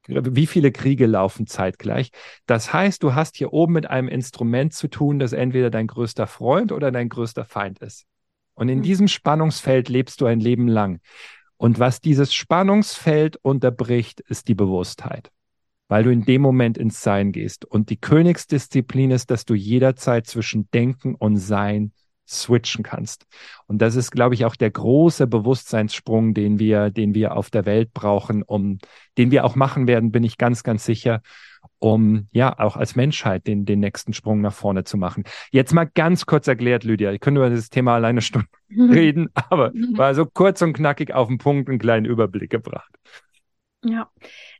Wie viele Kriege laufen zeitgleich? Das heißt, du hast hier oben mit einem Instrument zu tun, das entweder dein größter Freund oder dein größter Feind ist. Und in hm. diesem Spannungsfeld lebst du ein Leben lang. Und was dieses Spannungsfeld unterbricht, ist die Bewusstheit, weil du in dem Moment ins Sein gehst. Und die Königsdisziplin ist, dass du jederzeit zwischen Denken und Sein switchen kannst. Und das ist, glaube ich, auch der große Bewusstseinssprung, den wir, den wir auf der Welt brauchen, um, den wir auch machen werden, bin ich ganz, ganz sicher, um ja auch als Menschheit den, den nächsten Sprung nach vorne zu machen. Jetzt mal ganz kurz erklärt, Lydia, ich könnte über das Thema alleine Stunden reden, aber war so kurz und knackig auf den Punkt einen kleinen Überblick gebracht. Ja,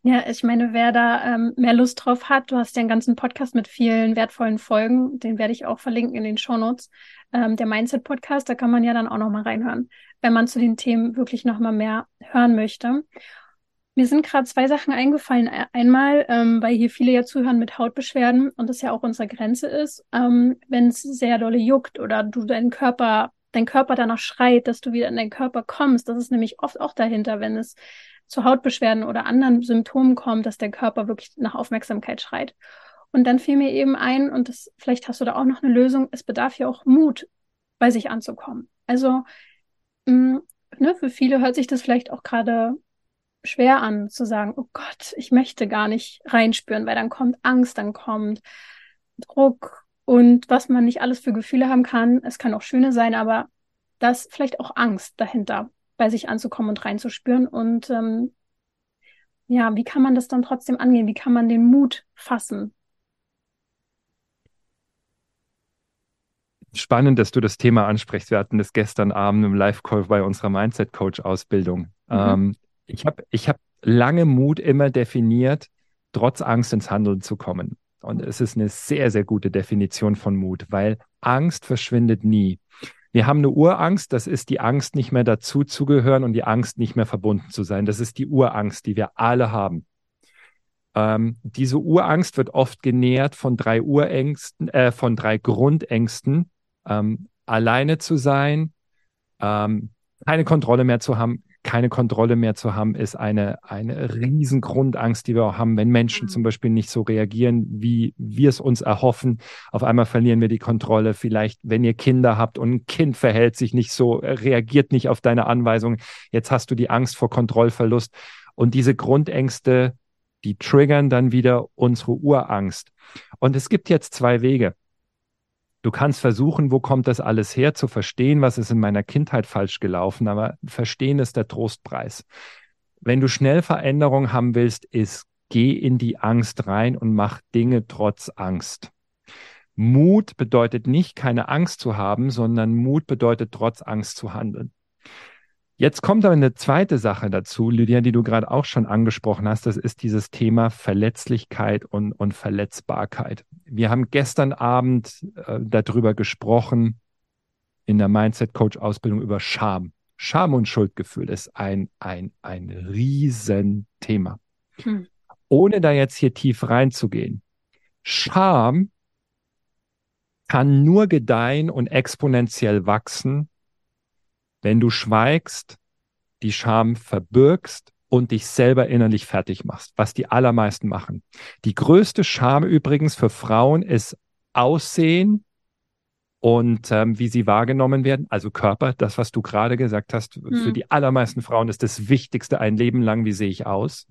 ja, ich meine, wer da ähm, mehr Lust drauf hat, du hast ja einen ganzen Podcast mit vielen wertvollen Folgen, den werde ich auch verlinken in den Shownotes. Ähm, der Mindset-Podcast, da kann man ja dann auch nochmal reinhören, wenn man zu den Themen wirklich nochmal mehr hören möchte. Mir sind gerade zwei Sachen eingefallen. Einmal, ähm, weil hier viele ja zuhören mit Hautbeschwerden und das ja auch unsere Grenze ist, ähm, wenn es sehr dolle juckt oder du deinen Körper, dein Körper danach schreit, dass du wieder in deinen Körper kommst. Das ist nämlich oft auch dahinter, wenn es zu Hautbeschwerden oder anderen Symptomen kommt, dass der Körper wirklich nach Aufmerksamkeit schreit. Und dann fiel mir eben ein, und das, vielleicht hast du da auch noch eine Lösung, es bedarf ja auch Mut, bei sich anzukommen. Also, mh, mm, ne, für viele hört sich das vielleicht auch gerade schwer an, zu sagen, oh Gott, ich möchte gar nicht reinspüren, weil dann kommt Angst, dann kommt Druck und was man nicht alles für Gefühle haben kann. Es kann auch schöne sein, aber das vielleicht auch Angst dahinter, bei sich anzukommen und reinzuspüren. Und ähm, ja, wie kann man das dann trotzdem angehen? Wie kann man den Mut fassen? Spannend, dass du das Thema ansprichst. Wir hatten das gestern Abend im Live-Call bei unserer Mindset-Coach-Ausbildung. Mhm. Ähm, ich habe ich hab lange Mut immer definiert, trotz Angst ins Handeln zu kommen. Und es ist eine sehr, sehr gute Definition von Mut, weil Angst verschwindet nie. Wir haben eine Urangst, das ist die Angst, nicht mehr dazu zu gehören und die Angst, nicht mehr verbunden zu sein. Das ist die Urangst, die wir alle haben. Ähm, diese Urangst wird oft genährt von drei Urängsten, äh, von drei Grundängsten. Ähm, alleine zu sein, ähm, keine Kontrolle mehr zu haben, keine Kontrolle mehr zu haben, ist eine, eine riesen Grundangst, die wir auch haben, wenn Menschen mhm. zum Beispiel nicht so reagieren, wie wir es uns erhoffen. Auf einmal verlieren wir die Kontrolle. Vielleicht, wenn ihr Kinder habt und ein Kind verhält sich nicht so, reagiert nicht auf deine Anweisung. Jetzt hast du die Angst vor Kontrollverlust. Und diese Grundängste, die triggern dann wieder unsere Urangst. Und es gibt jetzt zwei Wege. Du kannst versuchen, wo kommt das alles her, zu verstehen, was ist in meiner Kindheit falsch gelaufen, aber verstehen ist der Trostpreis. wenn du schnell Veränderung haben willst, ist geh in die Angst rein und mach Dinge trotz Angst. Mut bedeutet nicht, keine Angst zu haben, sondern Mut bedeutet, trotz Angst zu handeln. Jetzt kommt aber eine zweite Sache dazu, Lydia, die du gerade auch schon angesprochen hast. Das ist dieses Thema Verletzlichkeit und, und Verletzbarkeit. Wir haben gestern Abend äh, darüber gesprochen in der Mindset Coach Ausbildung über Scham. Scham und Schuldgefühl ist ein, ein, ein Riesenthema. Hm. Ohne da jetzt hier tief reinzugehen. Scham kann nur gedeihen und exponentiell wachsen, wenn du schweigst, die Scham verbirgst und dich selber innerlich fertig machst, was die allermeisten machen. Die größte Scham übrigens für Frauen ist Aussehen und ähm, wie sie wahrgenommen werden, also Körper, das, was du gerade gesagt hast, mhm. für die allermeisten Frauen ist das Wichtigste ein Leben lang, wie sehe ich aus.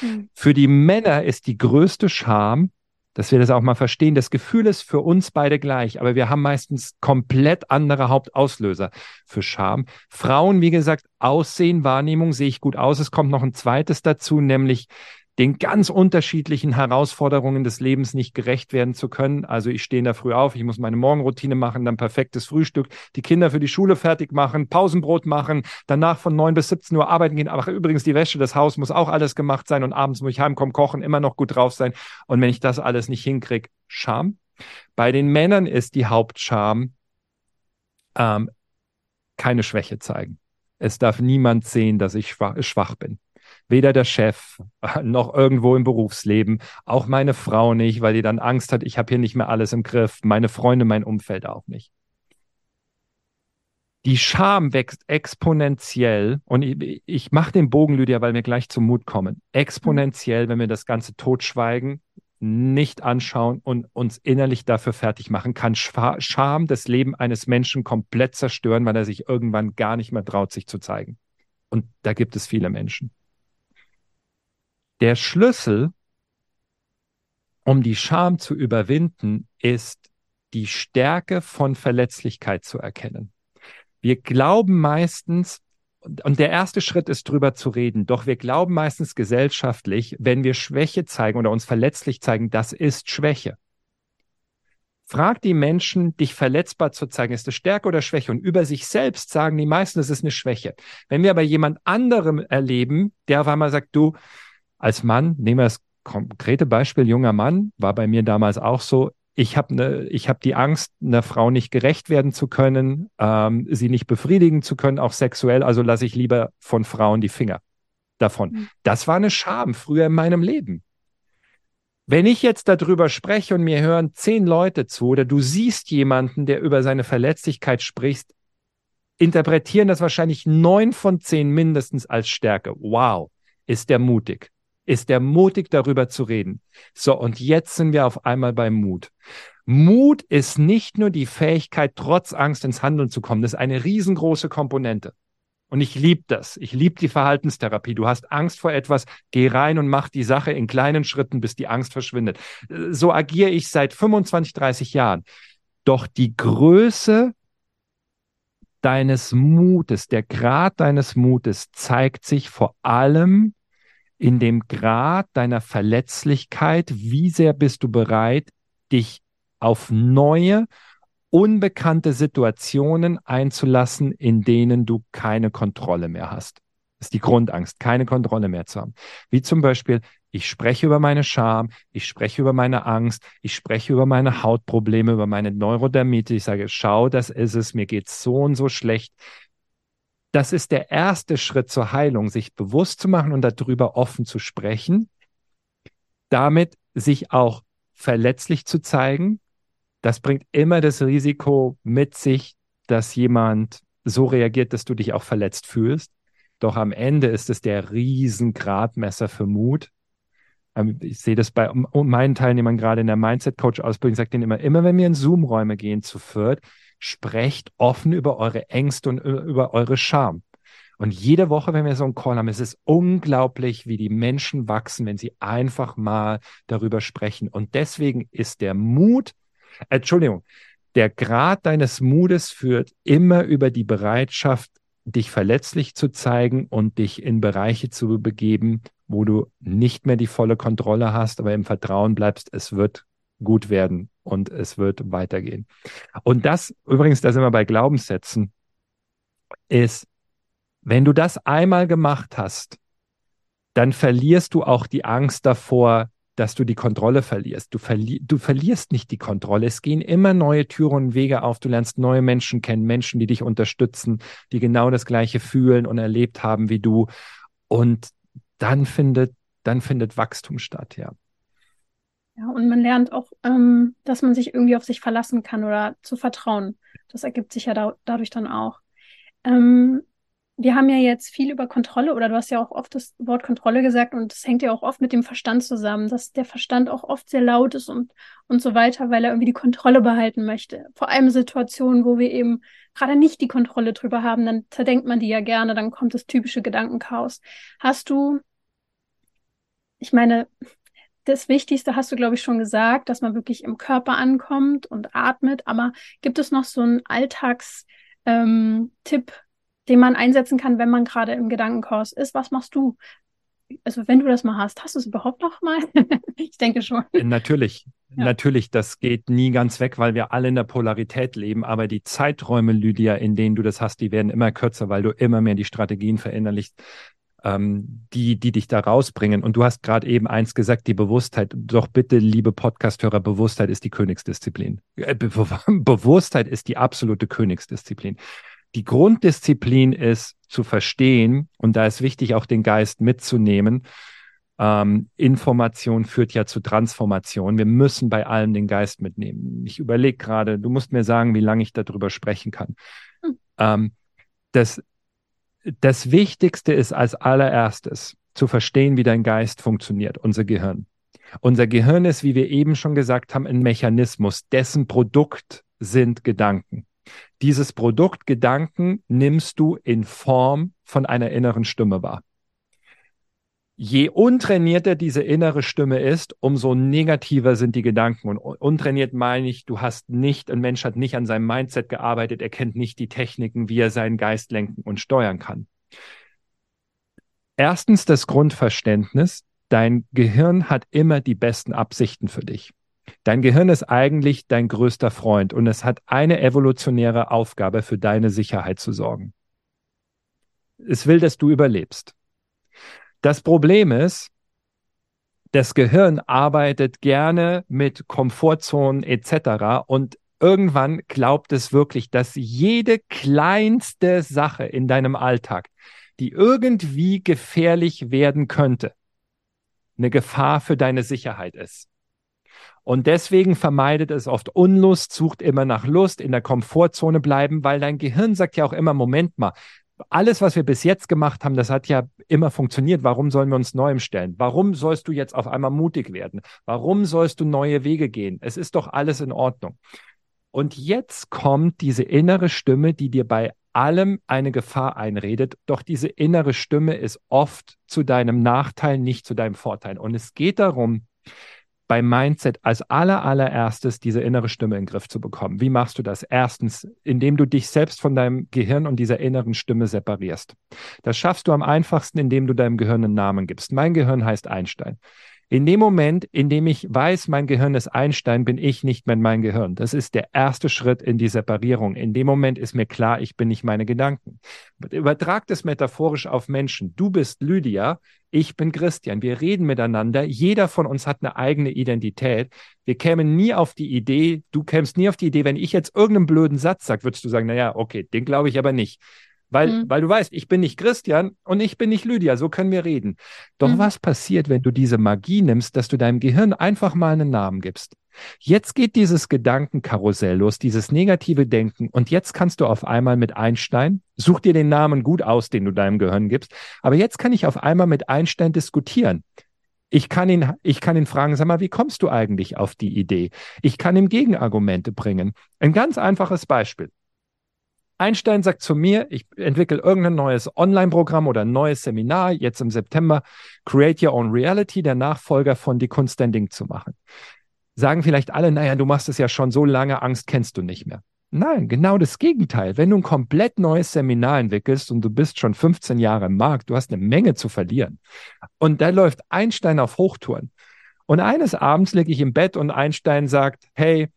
Mhm. Für die Männer ist die größte Scham, dass wir das auch mal verstehen. Das Gefühl ist für uns beide gleich, aber wir haben meistens komplett andere Hauptauslöser für Scham. Frauen, wie gesagt, Aussehen, Wahrnehmung, sehe ich gut aus. Es kommt noch ein zweites dazu, nämlich den ganz unterschiedlichen Herausforderungen des Lebens nicht gerecht werden zu können. Also ich stehe da früh auf, ich muss meine Morgenroutine machen, dann perfektes Frühstück, die Kinder für die Schule fertig machen, Pausenbrot machen, danach von neun bis 17 Uhr arbeiten gehen. Aber übrigens die Wäsche, das Haus muss auch alles gemacht sein und abends muss ich heimkommen, kochen, immer noch gut drauf sein. Und wenn ich das alles nicht hinkriege, Scham. Bei den Männern ist die Hauptscham ähm, keine Schwäche zeigen. Es darf niemand sehen, dass ich schwach bin. Weder der Chef noch irgendwo im Berufsleben, auch meine Frau nicht, weil die dann Angst hat, ich habe hier nicht mehr alles im Griff, meine Freunde, mein Umfeld auch nicht. Die Scham wächst exponentiell und ich, ich mache den Bogen, Lydia, weil wir gleich zum Mut kommen. Exponentiell, wenn wir das Ganze totschweigen, nicht anschauen und uns innerlich dafür fertig machen, kann Scham das Leben eines Menschen komplett zerstören, weil er sich irgendwann gar nicht mehr traut, sich zu zeigen. Und da gibt es viele Menschen. Der Schlüssel, um die Scham zu überwinden, ist die Stärke von Verletzlichkeit zu erkennen. Wir glauben meistens, und der erste Schritt ist drüber zu reden, doch wir glauben meistens gesellschaftlich, wenn wir Schwäche zeigen oder uns verletzlich zeigen, das ist Schwäche. Frag die Menschen, dich verletzbar zu zeigen, ist das Stärke oder Schwäche? Und über sich selbst sagen die meisten, es ist eine Schwäche. Wenn wir aber jemand anderem erleben, der auf einmal sagt, du, als Mann, nehmen wir das konkrete Beispiel, junger Mann, war bei mir damals auch so, ich habe ne, ich hab die Angst, einer Frau nicht gerecht werden zu können, ähm, sie nicht befriedigen zu können, auch sexuell, also lasse ich lieber von Frauen die Finger davon. Mhm. Das war eine Scham früher in meinem Leben. Wenn ich jetzt darüber spreche und mir hören zehn Leute zu oder du siehst jemanden, der über seine Verletzlichkeit spricht, interpretieren das wahrscheinlich neun von zehn mindestens als Stärke. Wow, ist der mutig ist der mutig darüber zu reden. So, und jetzt sind wir auf einmal beim Mut. Mut ist nicht nur die Fähigkeit, trotz Angst ins Handeln zu kommen. Das ist eine riesengroße Komponente. Und ich liebe das. Ich liebe die Verhaltenstherapie. Du hast Angst vor etwas, geh rein und mach die Sache in kleinen Schritten, bis die Angst verschwindet. So agiere ich seit 25, 30 Jahren. Doch die Größe deines Mutes, der Grad deines Mutes zeigt sich vor allem in dem Grad deiner Verletzlichkeit, wie sehr bist du bereit, dich auf neue, unbekannte Situationen einzulassen, in denen du keine Kontrolle mehr hast. Das ist die Grundangst, keine Kontrolle mehr zu haben. Wie zum Beispiel, ich spreche über meine Scham, ich spreche über meine Angst, ich spreche über meine Hautprobleme, über meine Neurodermitis. Ich sage, schau, das ist es, mir geht's so und so schlecht das ist der erste Schritt zur Heilung, sich bewusst zu machen und darüber offen zu sprechen, damit sich auch verletzlich zu zeigen. Das bringt immer das Risiko mit sich, dass jemand so reagiert, dass du dich auch verletzt fühlst. Doch am Ende ist es der Riesengradmesser für Mut. Ähm, ich sehe das bei meinen Teilnehmern gerade in der Mindset-Coach-Ausbildung, ich sage denen immer, immer wenn wir in Zoom-Räume gehen zu viert, sprecht offen über eure Ängste und über eure Scham. Und jede Woche, wenn wir so einen Call haben, ist es unglaublich, wie die Menschen wachsen, wenn sie einfach mal darüber sprechen. Und deswegen ist der Mut, Entschuldigung, der Grad deines Mutes führt immer über die Bereitschaft, dich verletzlich zu zeigen und dich in Bereiche zu begeben, wo du nicht mehr die volle Kontrolle hast, aber im Vertrauen bleibst, es wird gut werden und es wird weitergehen. Und das, übrigens, da sind wir bei Glaubenssätzen, ist, wenn du das einmal gemacht hast, dann verlierst du auch die Angst davor, dass du die Kontrolle verlierst. Du, verli du verlierst nicht die Kontrolle. Es gehen immer neue Türen und Wege auf. Du lernst neue Menschen kennen, Menschen, die dich unterstützen, die genau das Gleiche fühlen und erlebt haben wie du. Und dann findet, dann findet Wachstum statt, ja. Ja, und man lernt auch, ähm, dass man sich irgendwie auf sich verlassen kann oder zu vertrauen. Das ergibt sich ja da, dadurch dann auch. Ähm, wir haben ja jetzt viel über Kontrolle oder du hast ja auch oft das Wort Kontrolle gesagt und das hängt ja auch oft mit dem Verstand zusammen, dass der Verstand auch oft sehr laut ist und, und so weiter, weil er irgendwie die Kontrolle behalten möchte. Vor allem Situationen, wo wir eben gerade nicht die Kontrolle drüber haben, dann zerdenkt man die ja gerne, dann kommt das typische Gedankenchaos. Hast du, ich meine, das Wichtigste hast du, glaube ich, schon gesagt, dass man wirklich im Körper ankommt und atmet, aber gibt es noch so einen Alltagstipp, ähm, den man einsetzen kann, wenn man gerade im Gedankenchaos ist. Was machst du? Also wenn du das mal hast, hast du es überhaupt noch mal? ich denke schon. Äh, natürlich, ja. natürlich, das geht nie ganz weg, weil wir alle in der Polarität leben. Aber die Zeiträume, Lydia, in denen du das hast, die werden immer kürzer, weil du immer mehr die Strategien verinnerlichst, ähm, die, die dich da rausbringen. Und du hast gerade eben eins gesagt, die Bewusstheit. Doch bitte, liebe Podcasthörer, Bewusstheit ist die Königsdisziplin. Äh, Be Bewusstheit ist die absolute Königsdisziplin. Die Grunddisziplin ist zu verstehen, und da ist wichtig, auch den Geist mitzunehmen. Ähm, Information führt ja zu Transformation. Wir müssen bei allem den Geist mitnehmen. Ich überlege gerade, du musst mir sagen, wie lange ich darüber sprechen kann. Hm. Ähm, das, das Wichtigste ist als allererstes zu verstehen, wie dein Geist funktioniert, unser Gehirn. Unser Gehirn ist, wie wir eben schon gesagt haben, ein Mechanismus, dessen Produkt sind Gedanken. Dieses Produkt Gedanken nimmst du in Form von einer inneren Stimme wahr. Je untrainierter diese innere Stimme ist, umso negativer sind die Gedanken. Und untrainiert meine ich, du hast nicht, ein Mensch hat nicht an seinem Mindset gearbeitet, er kennt nicht die Techniken, wie er seinen Geist lenken und steuern kann. Erstens das Grundverständnis, dein Gehirn hat immer die besten Absichten für dich. Dein Gehirn ist eigentlich dein größter Freund und es hat eine evolutionäre Aufgabe, für deine Sicherheit zu sorgen. Es will, dass du überlebst. Das Problem ist, das Gehirn arbeitet gerne mit Komfortzonen etc. und irgendwann glaubt es wirklich, dass jede kleinste Sache in deinem Alltag, die irgendwie gefährlich werden könnte, eine Gefahr für deine Sicherheit ist. Und deswegen vermeidet es oft Unlust, sucht immer nach Lust, in der Komfortzone bleiben, weil dein Gehirn sagt ja auch immer, Moment mal, alles, was wir bis jetzt gemacht haben, das hat ja immer funktioniert. Warum sollen wir uns Neuem stellen? Warum sollst du jetzt auf einmal mutig werden? Warum sollst du neue Wege gehen? Es ist doch alles in Ordnung. Und jetzt kommt diese innere Stimme, die dir bei allem eine Gefahr einredet. Doch diese innere Stimme ist oft zu deinem Nachteil, nicht zu deinem Vorteil. Und es geht darum, beim Mindset als aller, allererstes diese innere Stimme in den Griff zu bekommen. Wie machst du das? Erstens, indem du dich selbst von deinem Gehirn und dieser inneren Stimme separierst. Das schaffst du am einfachsten, indem du deinem Gehirn einen Namen gibst. Mein Gehirn heißt Einstein. In dem Moment, in dem ich weiß, mein Gehirn ist Einstein, bin ich nicht mehr mein Gehirn. Das ist der erste Schritt in die Separierung. In dem Moment ist mir klar, ich bin nicht meine Gedanken. Übertrag das metaphorisch auf Menschen. Du bist Lydia, ich bin Christian. Wir reden miteinander. Jeder von uns hat eine eigene Identität. Wir kämen nie auf die Idee, du kämst nie auf die Idee, wenn ich jetzt irgendeinen blöden Satz sage, würdest du sagen, na ja, okay, den glaube ich aber nicht. Weil, mhm. weil du weißt, ich bin nicht Christian und ich bin nicht Lydia, so können wir reden. Doch mhm. was passiert, wenn du diese Magie nimmst, dass du deinem Gehirn einfach mal einen Namen gibst? Jetzt geht dieses Gedankenkarussell los, dieses negative Denken und jetzt kannst du auf einmal mit Einstein, such dir den Namen gut aus, den du deinem Gehirn gibst, aber jetzt kann ich auf einmal mit Einstein diskutieren. Ich kann ihn, ich kann ihn fragen, sag mal, wie kommst du eigentlich auf die Idee? Ich kann ihm Gegenargumente bringen. Ein ganz einfaches Beispiel. Einstein sagt zu mir, ich entwickle irgendein neues Online-Programm oder ein neues Seminar, jetzt im September, Create Your Own Reality, der Nachfolger von Die Kunst dein Ding zu machen. Sagen vielleicht alle, naja, du machst es ja schon so lange, Angst kennst du nicht mehr. Nein, genau das Gegenteil. Wenn du ein komplett neues Seminar entwickelst und du bist schon 15 Jahre im Markt, du hast eine Menge zu verlieren. Und da läuft Einstein auf Hochtouren. Und eines Abends liege ich im Bett und Einstein sagt, hey,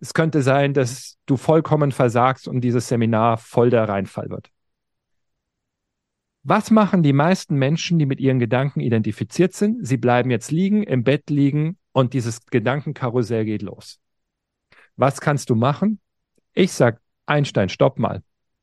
es könnte sein, dass du vollkommen versagst und dieses Seminar voll der Reinfall wird. Was machen die meisten Menschen, die mit ihren Gedanken identifiziert sind? Sie bleiben jetzt liegen, im Bett liegen und dieses Gedankenkarussell geht los. Was kannst du machen? Ich sag, Einstein, stopp mal.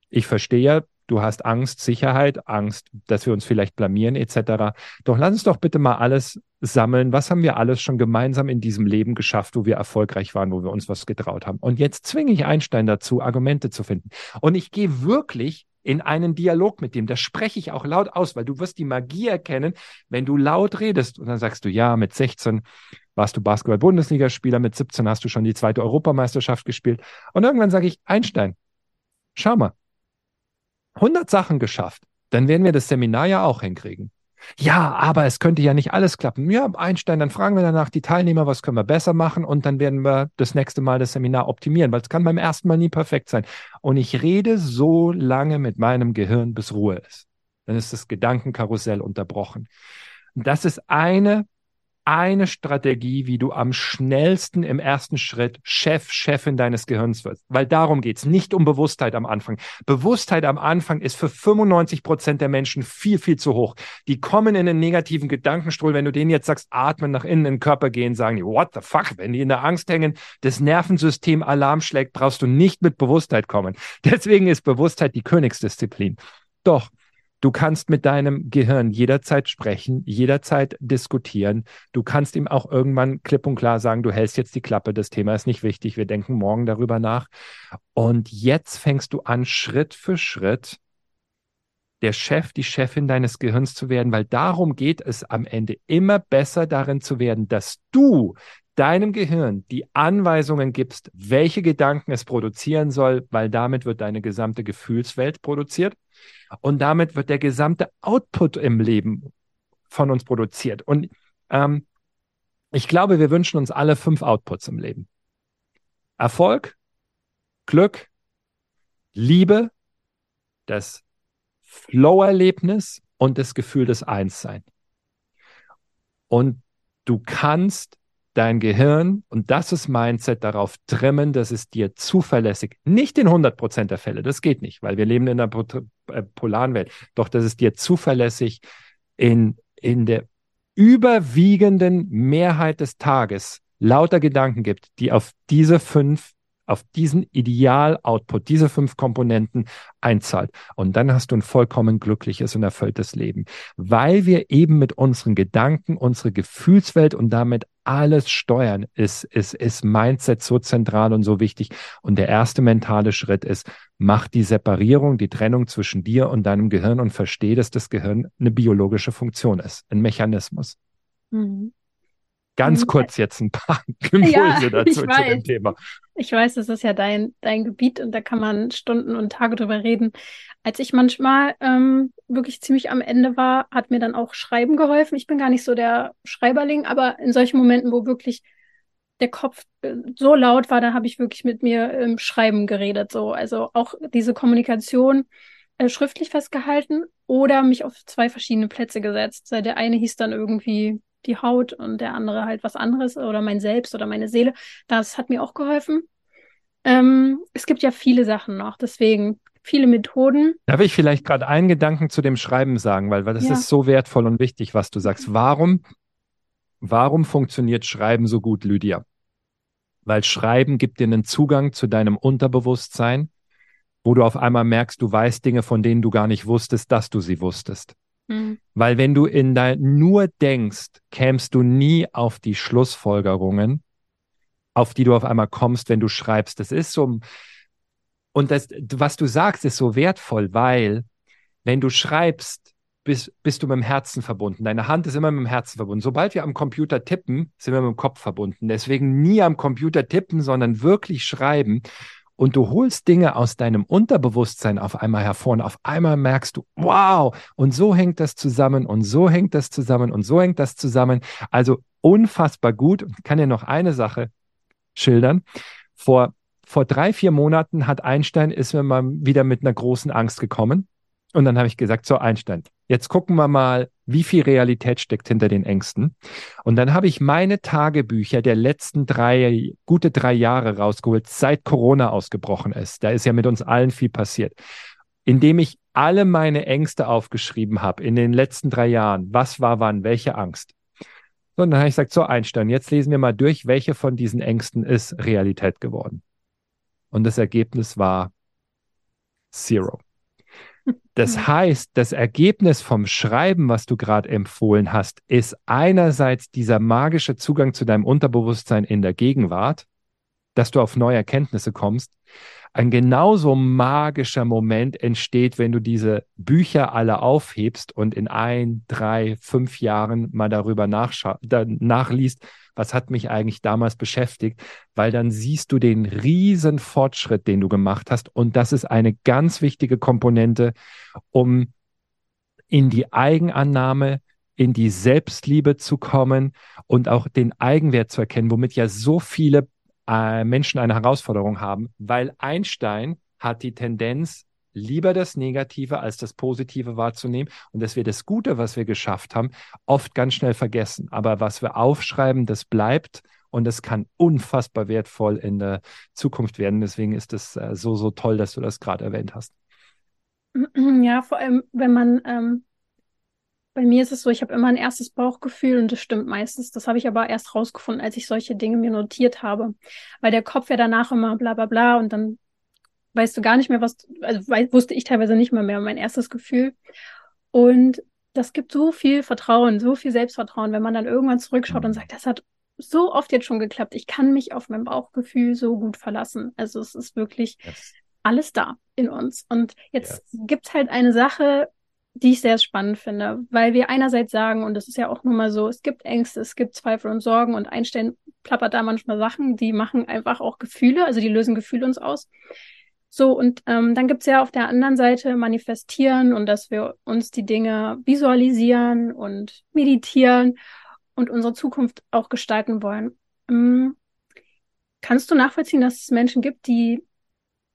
Ich verstehe ja, du hast Angst, Sicherheit, Angst, dass wir uns vielleicht blamieren etc. Doch lass uns doch bitte mal alles sammeln. Was haben wir alles schon gemeinsam in diesem Leben geschafft, wo wir erfolgreich waren, wo wir uns was getraut haben? Und jetzt zwinge ich Einstein dazu, Argumente zu finden. Und ich gehe wirklich in einen Dialog mit dem. Das spreche ich auch laut aus, weil du wirst die Magie erkennen, wenn du laut redest. Und dann sagst du, ja, mit 16 warst du Basketball-Bundesligaspieler, mit 17 hast du schon die zweite Europameisterschaft gespielt. Und irgendwann sage ich, Einstein, schau mal, 100 Sachen geschafft, dann werden wir das Seminar ja auch hinkriegen. Ja, aber es könnte ja nicht alles klappen. Ja, Einstein, dann fragen wir danach die Teilnehmer, was können wir besser machen und dann werden wir das nächste Mal das Seminar optimieren, weil es kann beim ersten Mal nie perfekt sein. Und ich rede so lange mit meinem Gehirn, bis Ruhe ist. Dann ist das Gedankenkarussell unterbrochen. Das ist eine eine Strategie, wie du am schnellsten im ersten Schritt Chef, Chefin deines Gehirns wirst. Weil darum geht's nicht um Bewusstheit am Anfang. Bewusstheit am Anfang ist für 95 Prozent der Menschen viel, viel zu hoch. Die kommen in einen negativen Gedankenstuhl. Wenn du denen jetzt sagst, atmen, nach innen in den Körper gehen, sagen die, what the fuck? Wenn die in der Angst hängen, das Nervensystem Alarm schlägt, brauchst du nicht mit Bewusstheit kommen. Deswegen ist Bewusstheit die Königsdisziplin. Doch, Du kannst mit deinem Gehirn jederzeit sprechen, jederzeit diskutieren. Du kannst ihm auch irgendwann klipp und klar sagen, du hältst jetzt die Klappe, das Thema ist nicht wichtig, wir denken morgen darüber nach. Und jetzt fängst du an, Schritt für Schritt der Chef, die Chefin deines Gehirns zu werden, weil darum geht es am Ende immer besser darin zu werden, dass du deinem Gehirn die Anweisungen gibst, welche Gedanken es produzieren soll, weil damit wird deine gesamte Gefühlswelt produziert. Und damit wird der gesamte Output im Leben von uns produziert. Und ähm, ich glaube, wir wünschen uns alle fünf Outputs im Leben. Erfolg, Glück, Liebe, das Flow-Erlebnis und das Gefühl des Einssein. Und du kannst dein Gehirn und das ist Mindset darauf trimmen, dass es dir zuverlässig, nicht in 100 Prozent der Fälle, das geht nicht, weil wir leben in einer äh, polaren Welt, doch dass es dir zuverlässig in, in der überwiegenden Mehrheit des Tages lauter Gedanken gibt, die auf diese fünf auf diesen Ideal-Output, diese fünf Komponenten einzahlt. Und dann hast du ein vollkommen glückliches und erfülltes Leben, weil wir eben mit unseren Gedanken, unsere Gefühlswelt und damit alles steuern, ist, ist, ist Mindset so zentral und so wichtig. Und der erste mentale Schritt ist, mach die Separierung, die Trennung zwischen dir und deinem Gehirn und versteh, dass das Gehirn eine biologische Funktion ist, ein Mechanismus. Mhm. Ganz mhm. kurz jetzt ein paar Impulse ja, dazu zu dem Thema. Ich weiß, das ist ja dein, dein Gebiet und da kann man Stunden und Tage drüber reden. Als ich manchmal ähm, wirklich ziemlich am Ende war, hat mir dann auch Schreiben geholfen. Ich bin gar nicht so der Schreiberling, aber in solchen Momenten, wo wirklich der Kopf äh, so laut war, da habe ich wirklich mit mir im Schreiben geredet. So, also auch diese Kommunikation äh, schriftlich festgehalten oder mich auf zwei verschiedene Plätze gesetzt. Der eine hieß dann irgendwie die Haut und der andere halt was anderes oder mein Selbst oder meine Seele. Das hat mir auch geholfen. Ähm, es gibt ja viele Sachen noch, deswegen viele Methoden. Darf ich vielleicht gerade einen Gedanken zu dem Schreiben sagen, weil, weil das ja. ist so wertvoll und wichtig, was du sagst. Warum, warum funktioniert Schreiben so gut, Lydia? Weil Schreiben gibt dir einen Zugang zu deinem Unterbewusstsein, wo du auf einmal merkst, du weißt Dinge, von denen du gar nicht wusstest, dass du sie wusstest. Mhm. Weil wenn du in dein nur denkst, kämst du nie auf die Schlussfolgerungen, auf die du auf einmal kommst, wenn du schreibst. Das ist so, und das, was du sagst, ist so wertvoll, weil wenn du schreibst, bist, bist du mit dem Herzen verbunden. Deine Hand ist immer mit dem Herzen verbunden. Sobald wir am Computer tippen, sind wir mit dem Kopf verbunden. Deswegen nie am Computer tippen, sondern wirklich schreiben und du holst Dinge aus deinem Unterbewusstsein auf einmal hervor und auf einmal merkst du, wow, und so hängt das zusammen und so hängt das zusammen und so hängt das zusammen. Also unfassbar gut. Ich kann dir noch eine Sache schildern. Vor vor drei, vier Monaten hat Einstein, ist mir mal wieder mit einer großen Angst gekommen. Und dann habe ich gesagt, so Einstein, jetzt gucken wir mal, wie viel Realität steckt hinter den Ängsten. Und dann habe ich meine Tagebücher der letzten drei, gute drei Jahre rausgeholt, seit Corona ausgebrochen ist. Da ist ja mit uns allen viel passiert. Indem ich alle meine Ängste aufgeschrieben habe in den letzten drei Jahren. Was war wann? Welche Angst? Und dann habe ich gesagt, so Einstein, jetzt lesen wir mal durch, welche von diesen Ängsten ist Realität geworden. Und das Ergebnis war Zero. Das heißt, das Ergebnis vom Schreiben, was du gerade empfohlen hast, ist einerseits dieser magische Zugang zu deinem Unterbewusstsein in der Gegenwart, dass du auf neue Erkenntnisse kommst, ein genauso magischer Moment entsteht, wenn du diese Bücher alle aufhebst und in ein, drei, fünf Jahren mal darüber nachliest, was hat mich eigentlich damals beschäftigt, weil dann siehst du den riesen Fortschritt, den du gemacht hast. Und das ist eine ganz wichtige Komponente, um in die Eigenannahme, in die Selbstliebe zu kommen und auch den Eigenwert zu erkennen, womit ja so viele äh, Menschen eine Herausforderung haben, weil Einstein hat die Tendenz, lieber das Negative als das Positive wahrzunehmen und dass wir das Gute, was wir geschafft haben, oft ganz schnell vergessen. Aber was wir aufschreiben, das bleibt und es kann unfassbar wertvoll in der Zukunft werden. Deswegen ist es äh, so, so toll, dass du das gerade erwähnt hast. Ja, vor allem, wenn man ähm, bei mir ist es so, ich habe immer ein erstes Bauchgefühl und das stimmt meistens. Das habe ich aber erst rausgefunden, als ich solche Dinge mir notiert habe. Weil der Kopf ja danach immer bla bla bla und dann weißt du gar nicht mehr, was, also wusste ich teilweise nicht mal mehr mein erstes Gefühl. Und das gibt so viel Vertrauen, so viel Selbstvertrauen, wenn man dann irgendwann zurückschaut und mhm. sagt, das hat so oft jetzt schon geklappt. Ich kann mich auf mein Bauchgefühl so gut verlassen. Also es ist wirklich yes. alles da in uns. Und jetzt yes. gibt halt eine Sache, die ich sehr spannend finde, weil wir einerseits sagen, und das ist ja auch nun mal so, es gibt Ängste, es gibt Zweifel und Sorgen und Einstein plappert da manchmal Sachen, die machen einfach auch Gefühle, also die lösen Gefühle uns aus. So, und ähm, dann gibt's ja auf der anderen Seite manifestieren und dass wir uns die Dinge visualisieren und meditieren und unsere Zukunft auch gestalten wollen. Ähm, kannst du nachvollziehen, dass es Menschen gibt, die,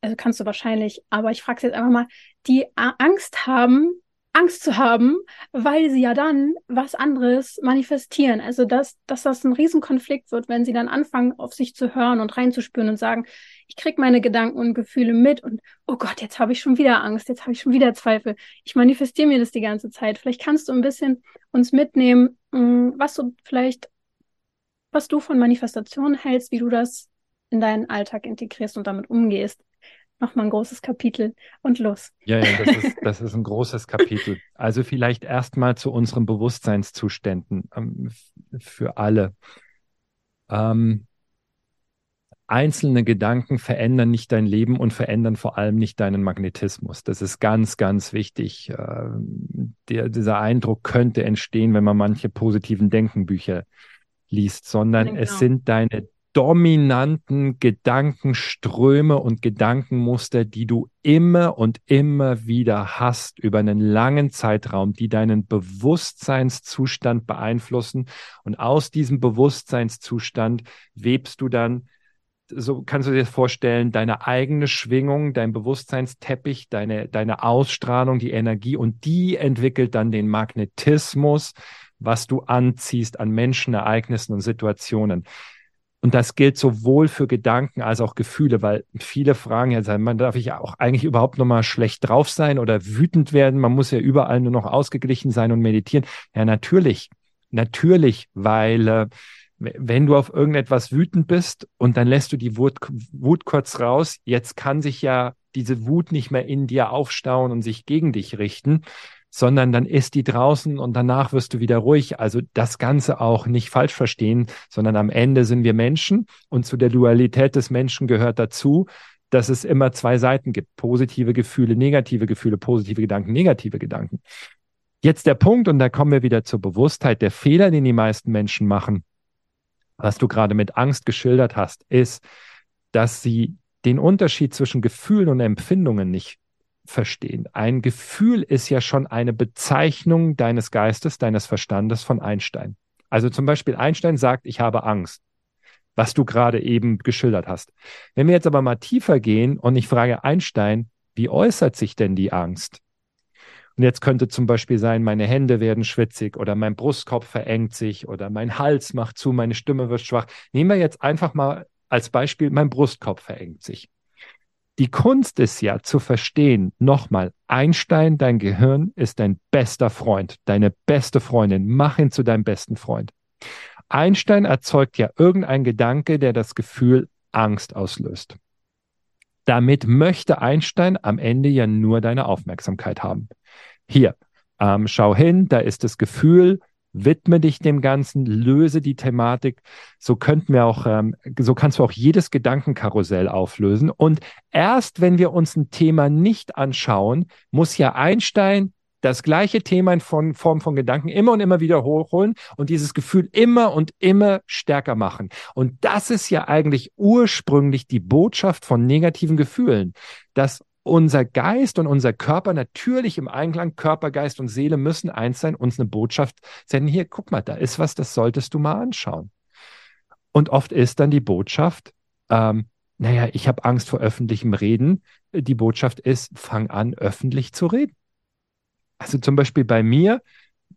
also kannst du wahrscheinlich, aber ich frage jetzt einfach mal, die Angst haben, Angst zu haben, weil sie ja dann was anderes manifestieren. Also dass, dass das ein Riesenkonflikt wird, wenn sie dann anfangen, auf sich zu hören und reinzuspüren und sagen, ich krieg meine Gedanken und Gefühle mit und oh Gott, jetzt habe ich schon wieder Angst, jetzt habe ich schon wieder Zweifel. Ich manifestiere mir das die ganze Zeit. Vielleicht kannst du ein bisschen uns mitnehmen, mm, was du vielleicht, was du von Manifestationen hältst, wie du das in deinen Alltag integrierst und damit umgehst nochmal ein großes Kapitel und los. Ja, ja, das ist, das ist ein großes Kapitel. Also vielleicht erstmal zu unseren Bewusstseinszuständen ähm, für alle. Ähm, einzelne Gedanken verändern nicht dein Leben und verändern vor allem nicht deinen Magnetismus. Das ist ganz, ganz wichtig. Äh, der, dieser Eindruck könnte entstehen, wenn man manche positiven Denkenbücher liest, sondern genau. es sind deine dominanten Gedankenströme und Gedankenmuster, die du immer und immer wieder hast über einen langen Zeitraum, die deinen Bewusstseinszustand beeinflussen. Und aus diesem Bewusstseinszustand webst du dann so kannst du dir vorstellen, deine eigene Schwingung, dein Bewusstseinsteppich, deine, deine Ausstrahlung, die Energie und die entwickelt dann den Magnetismus, was du anziehst an Menschen, Ereignissen und Situationen. Und das gilt sowohl für Gedanken als auch Gefühle, weil viele fragen ja, man darf ich auch eigentlich überhaupt noch mal schlecht drauf sein oder wütend werden? Man muss ja überall nur noch ausgeglichen sein und meditieren. Ja, natürlich. Natürlich, weil äh, wenn du auf irgendetwas wütend bist und dann lässt du die Wut, Wut kurz raus, jetzt kann sich ja diese Wut nicht mehr in dir aufstauen und sich gegen dich richten, sondern dann ist die draußen und danach wirst du wieder ruhig. Also das Ganze auch nicht falsch verstehen, sondern am Ende sind wir Menschen und zu der Dualität des Menschen gehört dazu, dass es immer zwei Seiten gibt. Positive Gefühle, negative Gefühle, positive Gedanken, negative Gedanken. Jetzt der Punkt, und da kommen wir wieder zur Bewusstheit. Der Fehler, den die meisten Menschen machen, was du gerade mit Angst geschildert hast, ist, dass sie den Unterschied zwischen Gefühlen und Empfindungen nicht verstehen. Ein Gefühl ist ja schon eine Bezeichnung deines Geistes, deines Verstandes von Einstein. Also zum Beispiel Einstein sagt, ich habe Angst. was du gerade eben geschildert hast. Wenn wir jetzt aber mal tiefer gehen und ich frage Einstein, wie äußert sich denn die Angst? Und jetzt könnte zum Beispiel sein, meine Hände werden schwitzig oder mein Brustkorb verengt sich oder mein Hals macht zu, meine Stimme wird schwach. Nehmen wir jetzt einfach mal als Beispiel, mein Brustkorb verengt sich. Die Kunst ist ja zu verstehen, nochmal, Einstein, dein Gehirn ist dein bester Freund, deine beste Freundin. Mach ihn zu deinem besten Freund. Einstein erzeugt ja irgendein Gedanke, der das Gefühl Angst auslöst. Damit möchte Einstein am Ende ja nur deine Aufmerksamkeit haben. Hier, ähm, schau hin, da ist das Gefühl, widme dich dem Ganzen, löse die Thematik. So könnten wir auch, ähm, so kannst du auch jedes Gedankenkarussell auflösen. Und erst wenn wir uns ein Thema nicht anschauen, muss ja Einstein das gleiche Thema in Form von Gedanken immer und immer wieder hochholen und dieses Gefühl immer und immer stärker machen. Und das ist ja eigentlich ursprünglich die Botschaft von negativen Gefühlen, dass unser Geist und unser Körper natürlich im Einklang, Körper, Geist und Seele müssen eins sein, uns eine Botschaft senden. Hier, guck mal, da ist was, das solltest du mal anschauen. Und oft ist dann die Botschaft, ähm, naja, ich habe Angst vor öffentlichem Reden. Die Botschaft ist, fang an, öffentlich zu reden. Also zum Beispiel bei mir,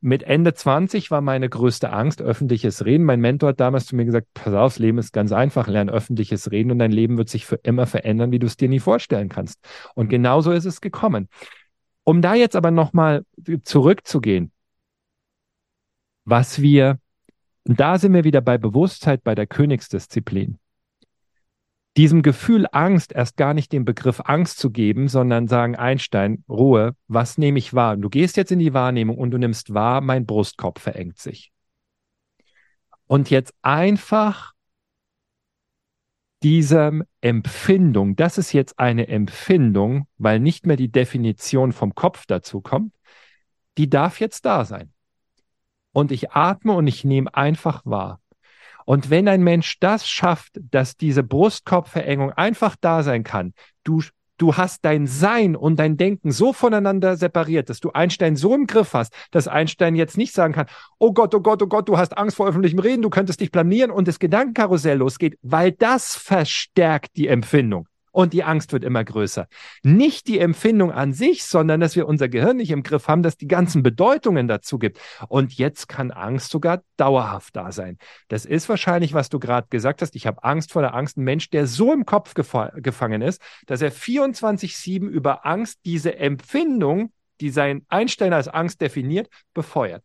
mit Ende 20 war meine größte Angst öffentliches Reden. Mein Mentor hat damals zu mir gesagt, pass auf, das Leben ist ganz einfach, lern öffentliches Reden und dein Leben wird sich für immer verändern, wie du es dir nie vorstellen kannst. Und genauso ist es gekommen. Um da jetzt aber nochmal zurückzugehen, was wir, da sind wir wieder bei Bewusstheit, bei der Königsdisziplin diesem Gefühl Angst erst gar nicht den Begriff Angst zu geben, sondern sagen, Einstein, Ruhe, was nehme ich wahr? Du gehst jetzt in die Wahrnehmung und du nimmst wahr, mein Brustkorb verengt sich. Und jetzt einfach diesem Empfindung, das ist jetzt eine Empfindung, weil nicht mehr die Definition vom Kopf dazu kommt, die darf jetzt da sein. Und ich atme und ich nehme einfach wahr. Und wenn ein Mensch das schafft, dass diese Brustkorbverengung einfach da sein kann, du, du hast dein Sein und dein Denken so voneinander separiert, dass du Einstein so im Griff hast, dass Einstein jetzt nicht sagen kann, oh Gott, oh Gott, oh Gott, du hast Angst vor öffentlichem Reden, du könntest dich blamieren und das Gedankenkarussell losgeht, weil das verstärkt die Empfindung und die Angst wird immer größer. Nicht die Empfindung an sich, sondern dass wir unser Gehirn nicht im Griff haben, dass die ganzen Bedeutungen dazu gibt. Und jetzt kann Angst sogar dauerhaft da sein. Das ist wahrscheinlich, was du gerade gesagt hast. Ich habe Angst vor der Angst. Ein Mensch, der so im Kopf gefangen ist, dass er 24-7 über Angst diese Empfindung, die sein Einstein als Angst definiert, befeuert.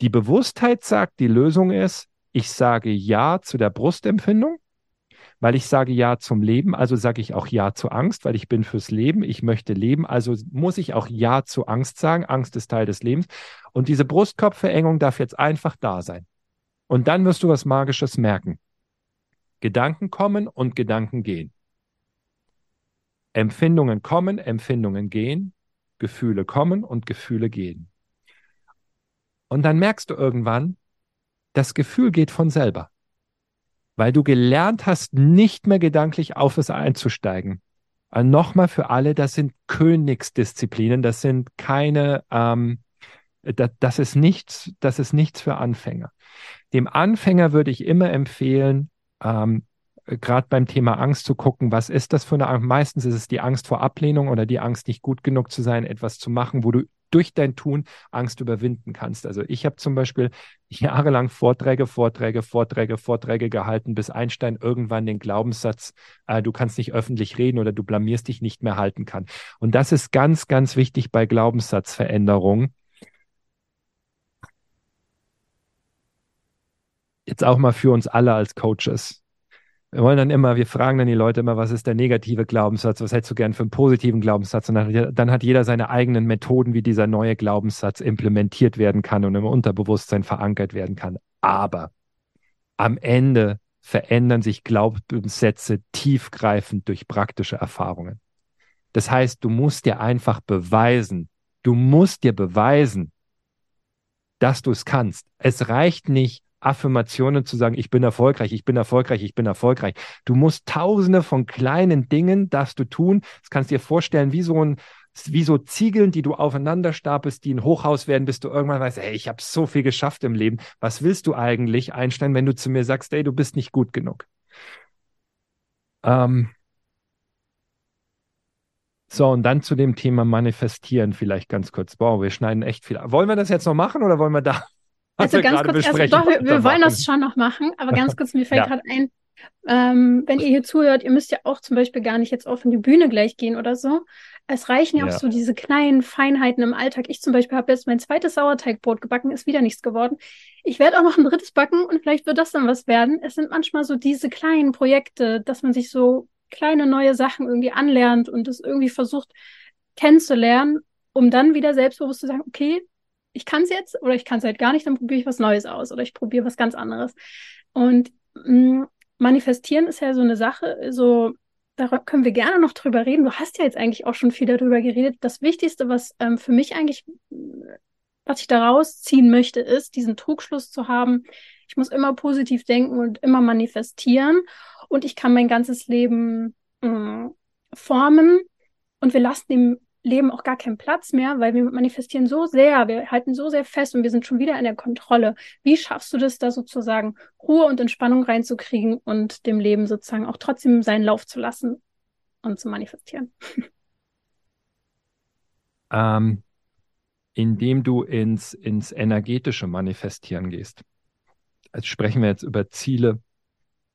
Die Bewusstheit sagt, die Lösung ist, ich sage Ja zu der Brustempfindung weil ich sage Ja zum Leben, also sage ich auch Ja zu Angst, weil ich bin fürs Leben, ich möchte leben, also muss ich auch Ja zu Angst sagen. Angst ist Teil des Lebens. Und diese Brustkopfverengung darf jetzt einfach da sein. Und dann wirst du was Magisches merken. Gedanken kommen und Gedanken gehen. Empfindungen kommen, Empfindungen gehen, Gefühle kommen und Gefühle gehen. Und dann merkst du irgendwann, das Gefühl geht von selber weil du gelernt hast, nicht mehr gedanklich auf es einzusteigen. Also Nochmal für alle, das sind Königsdisziplinen, das sind keine, ähm, das, das, ist nichts, das ist nichts für Anfänger. Dem Anfänger würde ich immer empfehlen, ähm, gerade beim Thema Angst zu gucken, was ist das für eine Angst? Meistens ist es die Angst vor Ablehnung oder die Angst, nicht gut genug zu sein, etwas zu machen, wo du durch dein Tun Angst überwinden kannst. Also ich habe zum Beispiel jahrelang Vorträge, Vorträge, Vorträge, Vorträge gehalten, bis Einstein irgendwann den Glaubenssatz, äh, du kannst nicht öffentlich reden oder du blamierst dich nicht mehr halten kann. Und das ist ganz, ganz wichtig bei Glaubenssatzveränderungen. Jetzt auch mal für uns alle als Coaches wir wollen dann immer, wir fragen dann die Leute immer, was ist der negative Glaubenssatz, was hättest du gern für einen positiven Glaubenssatz? Und dann, dann, hat jeder seine eigenen Methoden, wie dieser neue Glaubenssatz implementiert werden kann und im Unterbewusstsein verankert werden kann. Aber am Ende verändern sich Glaubenssätze tiefgreifend durch praktische Erfahrungen. Das heißt, du musst dir einfach beweisen, du musst dir beweisen, dass du es kannst. Es reicht nicht, Affirmationen zu sagen, ich bin erfolgreich, ich bin erfolgreich, ich bin erfolgreich. Du musst tausende von kleinen Dingen darfst du tun. Das kannst du dir vorstellen, wie so ein, wie so Ziegeln, die du aufeinander stapelst, die ein Hochhaus werden, bis du irgendwann weißt, hey, ich habe so viel geschafft im Leben. Was willst du eigentlich, Einstein, wenn du zu mir sagst, hey, du bist nicht gut genug? Ähm, so, und dann zu dem Thema Manifestieren vielleicht ganz kurz. Wow, wir schneiden echt viel. Wollen wir das jetzt noch machen oder wollen wir da? Also ganz kurz, also doch, wir, wir wollen das schon noch machen, aber ganz kurz, mir fällt ja. gerade ein, ähm, wenn ihr hier zuhört, ihr müsst ja auch zum Beispiel gar nicht jetzt auf die Bühne gleich gehen oder so. Es reichen ja, ja. auch so diese kleinen Feinheiten im Alltag. Ich zum Beispiel habe jetzt mein zweites Sauerteigbrot gebacken, ist wieder nichts geworden. Ich werde auch noch ein drittes backen und vielleicht wird das dann was werden. Es sind manchmal so diese kleinen Projekte, dass man sich so kleine neue Sachen irgendwie anlernt und das irgendwie versucht kennenzulernen, um dann wieder selbstbewusst zu sagen, okay, ich kann es jetzt oder ich kann es halt gar nicht, dann probiere ich was Neues aus oder ich probiere was ganz anderes. Und mh, mm, manifestieren ist ja so eine Sache, so da können wir gerne noch drüber reden. Du hast ja jetzt eigentlich auch schon viel darüber geredet. Das Wichtigste, was ähm, für mich eigentlich, was ich daraus ziehen möchte, ist, diesen Trugschluss zu haben. Ich muss immer positiv denken und immer manifestieren und ich kann mein ganzes Leben äh, formen und wir lassen dem Leben auch gar keinen Platz mehr, weil wir manifestieren so sehr, wir halten so sehr fest und wir sind schon wieder in der Kontrolle. Wie schaffst du das, da sozusagen Ruhe und Entspannung reinzukriegen und dem Leben sozusagen auch trotzdem seinen Lauf zu lassen und zu manifestieren? Ähm, indem du ins, ins energetische Manifestieren gehst. Also sprechen wir jetzt über Ziele,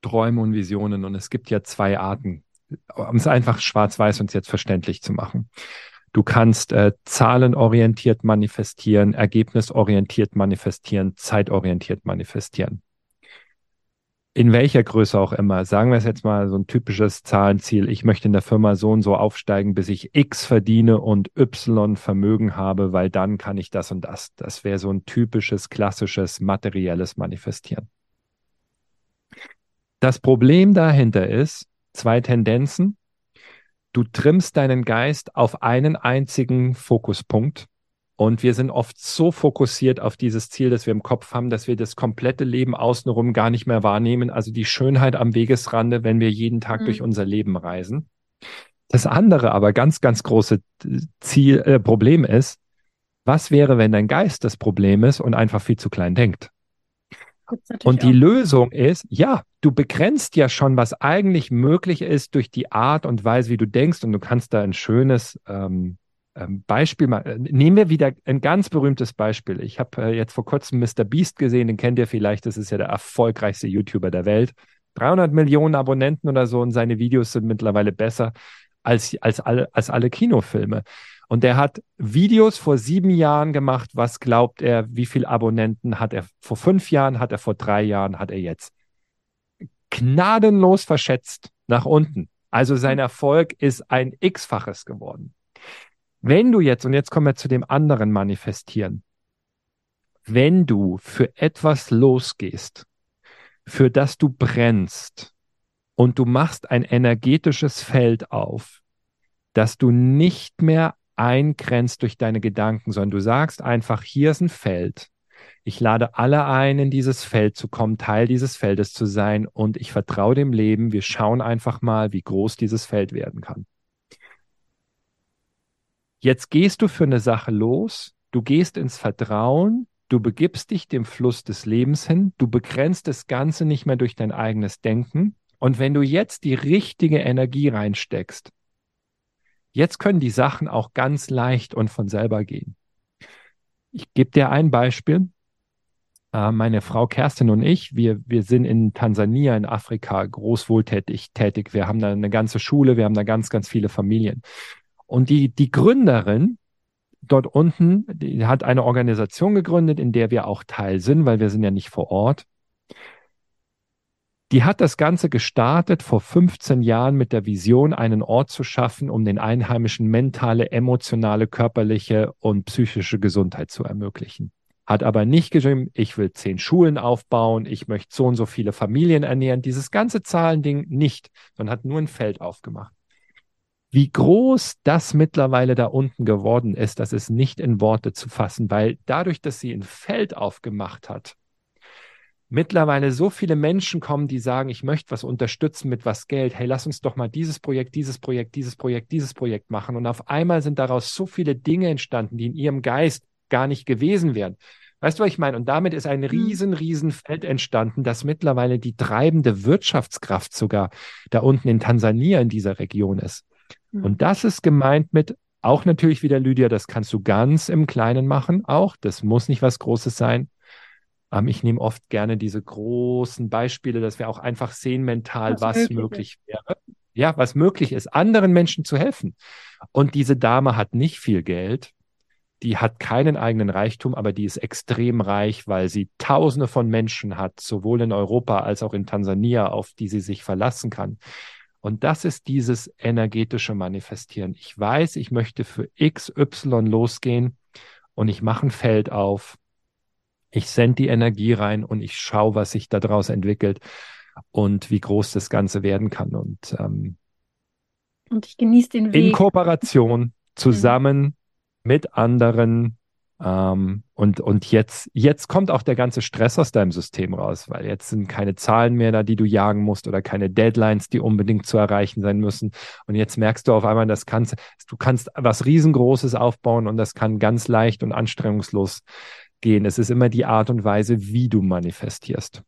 Träume und Visionen und es gibt ja zwei Arten, um es einfach schwarz-weiß uns jetzt verständlich zu machen. Du kannst äh, zahlenorientiert manifestieren, ergebnisorientiert manifestieren, zeitorientiert manifestieren. In welcher Größe auch immer. Sagen wir es jetzt mal so ein typisches Zahlenziel. Ich möchte in der Firma so und so aufsteigen, bis ich X verdiene und Y Vermögen habe, weil dann kann ich das und das. Das wäre so ein typisches, klassisches, materielles Manifestieren. Das Problem dahinter ist, zwei Tendenzen. Du trimmst deinen Geist auf einen einzigen Fokuspunkt. Und wir sind oft so fokussiert auf dieses Ziel, das wir im Kopf haben, dass wir das komplette Leben außenrum gar nicht mehr wahrnehmen. Also die Schönheit am Wegesrande, wenn wir jeden Tag mhm. durch unser Leben reisen. Das andere aber ganz, ganz große Ziel, äh, Problem ist, was wäre, wenn dein Geist das Problem ist und einfach viel zu klein denkt? Und die auch. Lösung ist, ja, du begrenzt ja schon, was eigentlich möglich ist durch die Art und Weise, wie du denkst. Und du kannst da ein schönes ähm, ähm, Beispiel mal. Äh, nehmen wir wieder ein ganz berühmtes Beispiel. Ich habe äh, jetzt vor kurzem Mr. Beast gesehen, den kennt ihr vielleicht. Das ist ja der erfolgreichste YouTuber der Welt. 300 Millionen Abonnenten oder so und seine Videos sind mittlerweile besser als, als, alle, als alle Kinofilme. Und der hat Videos vor sieben Jahren gemacht. Was glaubt er, wie viele Abonnenten hat er vor fünf Jahren, hat er vor drei Jahren, hat er jetzt? Gnadenlos verschätzt nach unten. Also sein Erfolg ist ein X-faches geworden. Wenn du jetzt, und jetzt kommen wir zu dem anderen Manifestieren, wenn du für etwas losgehst, für das du brennst und du machst ein energetisches Feld auf, dass du nicht mehr eingrenzt durch deine Gedanken, sondern du sagst einfach, hier ist ein Feld. Ich lade alle ein, in dieses Feld zu kommen, Teil dieses Feldes zu sein und ich vertraue dem Leben. Wir schauen einfach mal, wie groß dieses Feld werden kann. Jetzt gehst du für eine Sache los, du gehst ins Vertrauen, du begibst dich dem Fluss des Lebens hin, du begrenzt das Ganze nicht mehr durch dein eigenes Denken. Und wenn du jetzt die richtige Energie reinsteckst, Jetzt können die Sachen auch ganz leicht und von selber gehen. Ich gebe dir ein Beispiel. Äh, meine Frau Kerstin und ich, wir, wir sind in Tansania, in Afrika, großwohltätig tätig. Wir haben da eine ganze Schule, wir haben da ganz, ganz viele Familien. Und die, die Gründerin dort unten, die hat eine Organisation gegründet, in der wir auch Teil sind, weil wir sind ja nicht vor Ort. Die hat das Ganze gestartet vor 15 Jahren mit der Vision, einen Ort zu schaffen, um den Einheimischen mentale, emotionale, körperliche und psychische Gesundheit zu ermöglichen. Hat aber nicht geschrieben, ich will zehn Schulen aufbauen, ich möchte so und so viele Familien ernähren. Dieses ganze Zahlending nicht, sondern hat nur ein Feld aufgemacht. Wie groß das mittlerweile da unten geworden ist, das ist nicht in Worte zu fassen, weil dadurch, dass sie ein Feld aufgemacht hat, mittlerweile so viele Menschen kommen, die sagen, ich möchte was unterstützen mit was Geld. Hey, lass uns doch mal dieses Projekt, dieses Projekt, dieses Projekt, dieses Projekt machen. Und auf einmal sind daraus so viele Dinge entstanden, die in ihrem Geist gar nicht gewesen wären. Weißt du, was ich meine? Und damit ist ein mhm. riesen, riesen Feld entstanden, das mittlerweile die treibende Wirtschaftskraft sogar da unten in Tansania in dieser Region ist. Mhm. Und das ist gemeint mit auch natürlich wieder, Lydia, das kannst du ganz im Kleinen machen, auch. Das muss nicht was Großes sein. Ähm, ich nehme oft gerne diese großen Beispiele, dass wir auch einfach sehen mental, was, was möglich, möglich wäre. Ja, was möglich ist, anderen Menschen zu helfen. Und diese Dame hat nicht viel Geld die hat keinen eigenen Reichtum, aber die ist extrem reich, weil sie Tausende von Menschen hat, sowohl in Europa als auch in Tansania, auf die sie sich verlassen kann. Und das ist dieses energetische Manifestieren. Ich weiß, ich möchte für XY losgehen und ich mache ein Feld auf. Ich sende die Energie rein und ich schaue, was sich daraus entwickelt und wie groß das Ganze werden kann. Und, ähm, und ich genieße den Weg. In Kooperation, mhm. zusammen, mit anderen. Ähm, und, und jetzt, jetzt kommt auch der ganze Stress aus deinem System raus, weil jetzt sind keine Zahlen mehr da, die du jagen musst oder keine Deadlines, die unbedingt zu erreichen sein müssen. Und jetzt merkst du auf einmal, das kannst, du kannst was riesengroßes aufbauen und das kann ganz leicht und anstrengungslos gehen. Es ist immer die Art und Weise, wie du manifestierst.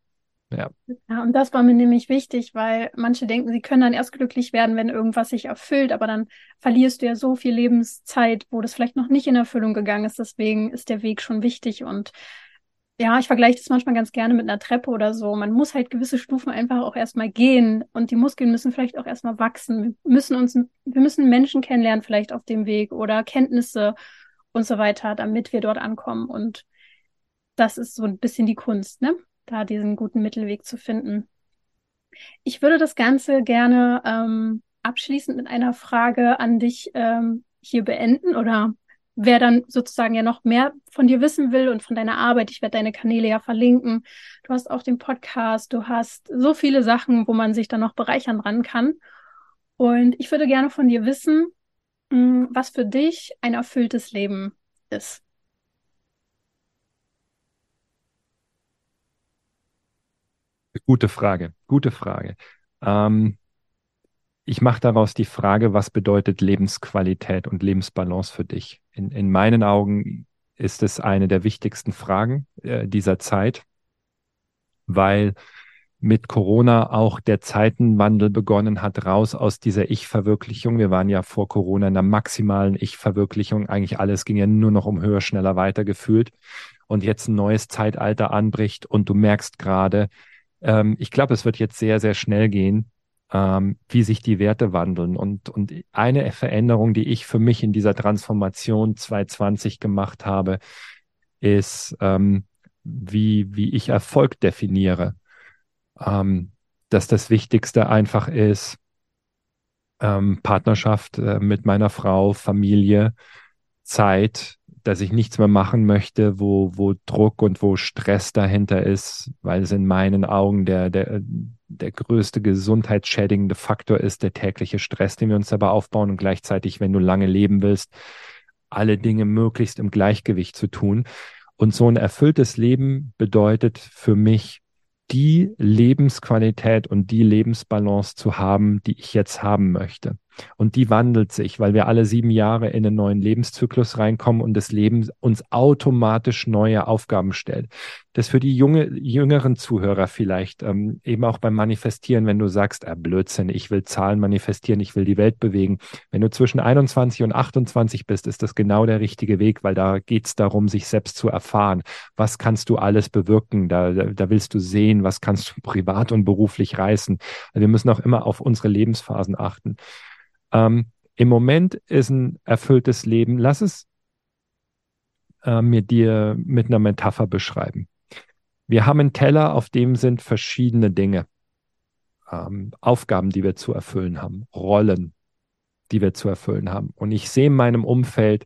Ja. ja, und das war mir nämlich wichtig, weil manche denken, sie können dann erst glücklich werden, wenn irgendwas sich erfüllt, aber dann verlierst du ja so viel Lebenszeit, wo das vielleicht noch nicht in Erfüllung gegangen ist. Deswegen ist der Weg schon wichtig und ja, ich vergleiche das manchmal ganz gerne mit einer Treppe oder so. Man muss halt gewisse Stufen einfach auch erstmal gehen und die Muskeln müssen vielleicht auch erstmal wachsen. Wir müssen uns, wir müssen Menschen kennenlernen vielleicht auf dem Weg oder Kenntnisse und so weiter, damit wir dort ankommen. Und das ist so ein bisschen die Kunst, ne? da diesen guten Mittelweg zu finden. Ich würde das Ganze gerne ähm, abschließend mit einer Frage an dich ähm, hier beenden oder wer dann sozusagen ja noch mehr von dir wissen will und von deiner Arbeit, ich werde deine Kanäle ja verlinken. Du hast auch den Podcast, du hast so viele Sachen, wo man sich dann noch bereichern ran kann. Und ich würde gerne von dir wissen, hm, was für dich ein erfülltes Leben ist. Gute Frage, gute Frage. Ähm, ich mache daraus die Frage, was bedeutet Lebensqualität und Lebensbalance für dich? In, in meinen Augen ist es eine der wichtigsten Fragen äh, dieser Zeit, weil mit Corona auch der Zeitenwandel begonnen hat, raus aus dieser Ich-Verwirklichung. Wir waren ja vor Corona in der maximalen Ich-Verwirklichung. Eigentlich alles ging ja nur noch um höher, schneller, weiter gefühlt. Und jetzt ein neues Zeitalter anbricht und du merkst gerade, ähm, ich glaube, es wird jetzt sehr, sehr schnell gehen, ähm, wie sich die Werte wandeln. Und, und eine Veränderung, die ich für mich in dieser Transformation 2020 gemacht habe, ist, ähm, wie, wie ich Erfolg definiere. Ähm, dass das Wichtigste einfach ist, ähm, Partnerschaft äh, mit meiner Frau, Familie, Zeit, dass ich nichts mehr machen möchte, wo, wo Druck und wo Stress dahinter ist, weil es in meinen Augen der, der, der größte gesundheitsschädigende Faktor ist, der tägliche Stress, den wir uns dabei aufbauen und gleichzeitig, wenn du lange leben willst, alle Dinge möglichst im Gleichgewicht zu tun. Und so ein erfülltes Leben bedeutet für mich, die Lebensqualität und die Lebensbalance zu haben, die ich jetzt haben möchte. Und die wandelt sich, weil wir alle sieben Jahre in einen neuen Lebenszyklus reinkommen und das Leben uns automatisch neue Aufgaben stellt. Das für die junge, jüngeren Zuhörer vielleicht ähm, eben auch beim Manifestieren, wenn du sagst, ah, Blödsinn, ich will Zahlen manifestieren, ich will die Welt bewegen. Wenn du zwischen 21 und 28 bist, ist das genau der richtige Weg, weil da geht es darum, sich selbst zu erfahren. Was kannst du alles bewirken? Da, da, da willst du sehen, was kannst du privat und beruflich reißen. Also wir müssen auch immer auf unsere Lebensphasen achten. Ähm, Im Moment ist ein erfülltes Leben, lass es äh, mir dir mit einer Metapher beschreiben. Wir haben einen Teller, auf dem sind verschiedene Dinge, ähm, Aufgaben, die wir zu erfüllen haben, Rollen, die wir zu erfüllen haben. Und ich sehe in meinem Umfeld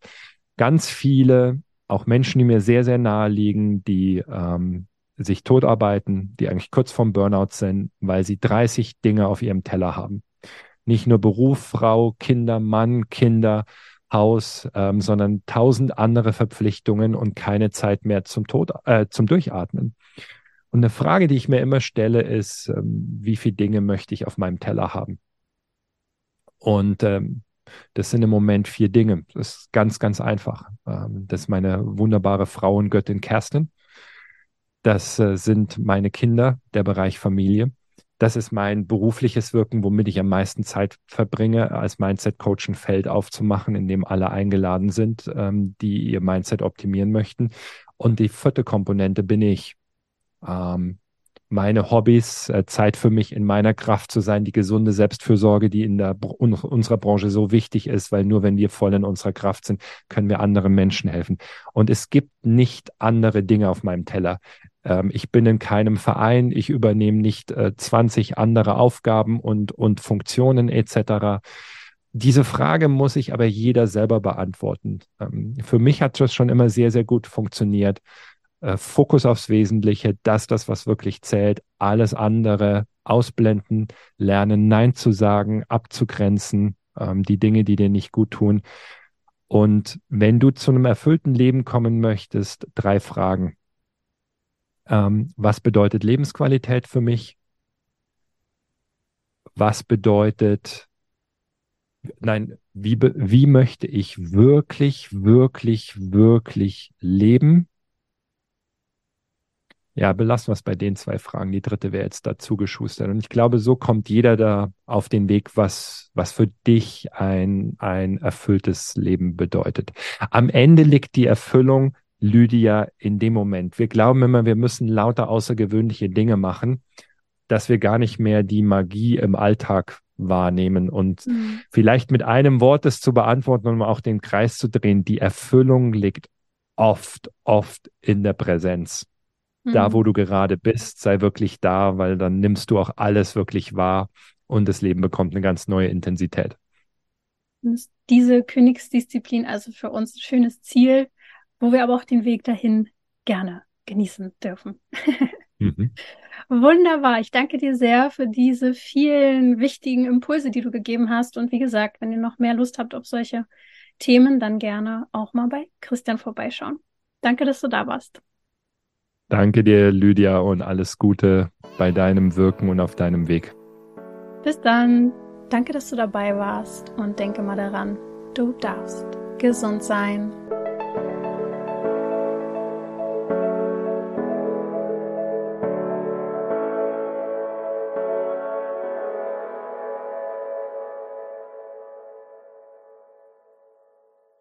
ganz viele, auch Menschen, die mir sehr, sehr nahe liegen, die ähm, sich totarbeiten, die eigentlich kurz vorm Burnout sind, weil sie 30 Dinge auf ihrem Teller haben nicht nur Beruf, Frau, Kinder, Mann, Kinder, Haus, ähm, sondern tausend andere Verpflichtungen und keine Zeit mehr zum Tod, äh, zum Durchatmen. Und eine Frage, die ich mir immer stelle, ist, ähm, wie viele Dinge möchte ich auf meinem Teller haben? Und ähm, das sind im Moment vier Dinge. Das ist ganz, ganz einfach. Ähm, das ist meine wunderbare Frau und Göttin Kerstin. Das äh, sind meine Kinder, der Bereich Familie. Das ist mein berufliches Wirken, womit ich am meisten Zeit verbringe, als Mindset-Coach ein Feld aufzumachen, in dem alle eingeladen sind, ähm, die ihr Mindset optimieren möchten. Und die vierte Komponente bin ich ähm, meine Hobbys, äh, Zeit für mich in meiner Kraft zu sein, die gesunde Selbstfürsorge, die in der un unserer Branche so wichtig ist, weil nur wenn wir voll in unserer Kraft sind, können wir anderen Menschen helfen. Und es gibt nicht andere Dinge auf meinem Teller. Ähm, ich bin in keinem Verein, ich übernehme nicht äh, 20 andere Aufgaben und, und Funktionen etc. Diese Frage muss sich aber jeder selber beantworten. Ähm, für mich hat das schon immer sehr, sehr gut funktioniert äh, Fokus aufs Wesentliche, das, das, was wirklich zählt, alles andere ausblenden, lernen, Nein zu sagen, abzugrenzen, ähm, die Dinge, die dir nicht gut tun. Und wenn du zu einem erfüllten Leben kommen möchtest, drei Fragen. Ähm, was bedeutet Lebensqualität für mich? Was bedeutet, nein, wie, wie möchte ich wirklich, wirklich, wirklich leben? Ja, belassen wir es bei den zwei Fragen. Die dritte wäre jetzt dazu geschustert. Und ich glaube, so kommt jeder da auf den Weg, was, was für dich ein, ein erfülltes Leben bedeutet. Am Ende liegt die Erfüllung, Lydia, in dem Moment. Wir glauben immer, wir müssen lauter außergewöhnliche Dinge machen, dass wir gar nicht mehr die Magie im Alltag wahrnehmen. Und mhm. vielleicht mit einem Wort es zu beantworten um auch den Kreis zu drehen. Die Erfüllung liegt oft, oft in der Präsenz. Da, mhm. wo du gerade bist, sei wirklich da, weil dann nimmst du auch alles wirklich wahr und das Leben bekommt eine ganz neue Intensität. Diese Königsdisziplin also für uns ein schönes Ziel, wo wir aber auch den Weg dahin gerne genießen dürfen. mhm. Wunderbar. Ich danke dir sehr für diese vielen wichtigen Impulse, die du gegeben hast. Und wie gesagt, wenn ihr noch mehr Lust habt auf solche Themen, dann gerne auch mal bei Christian vorbeischauen. Danke, dass du da warst. Danke dir, Lydia, und alles Gute bei deinem Wirken und auf deinem Weg. Bis dann. Danke, dass du dabei warst und denke mal daran, du darfst gesund sein.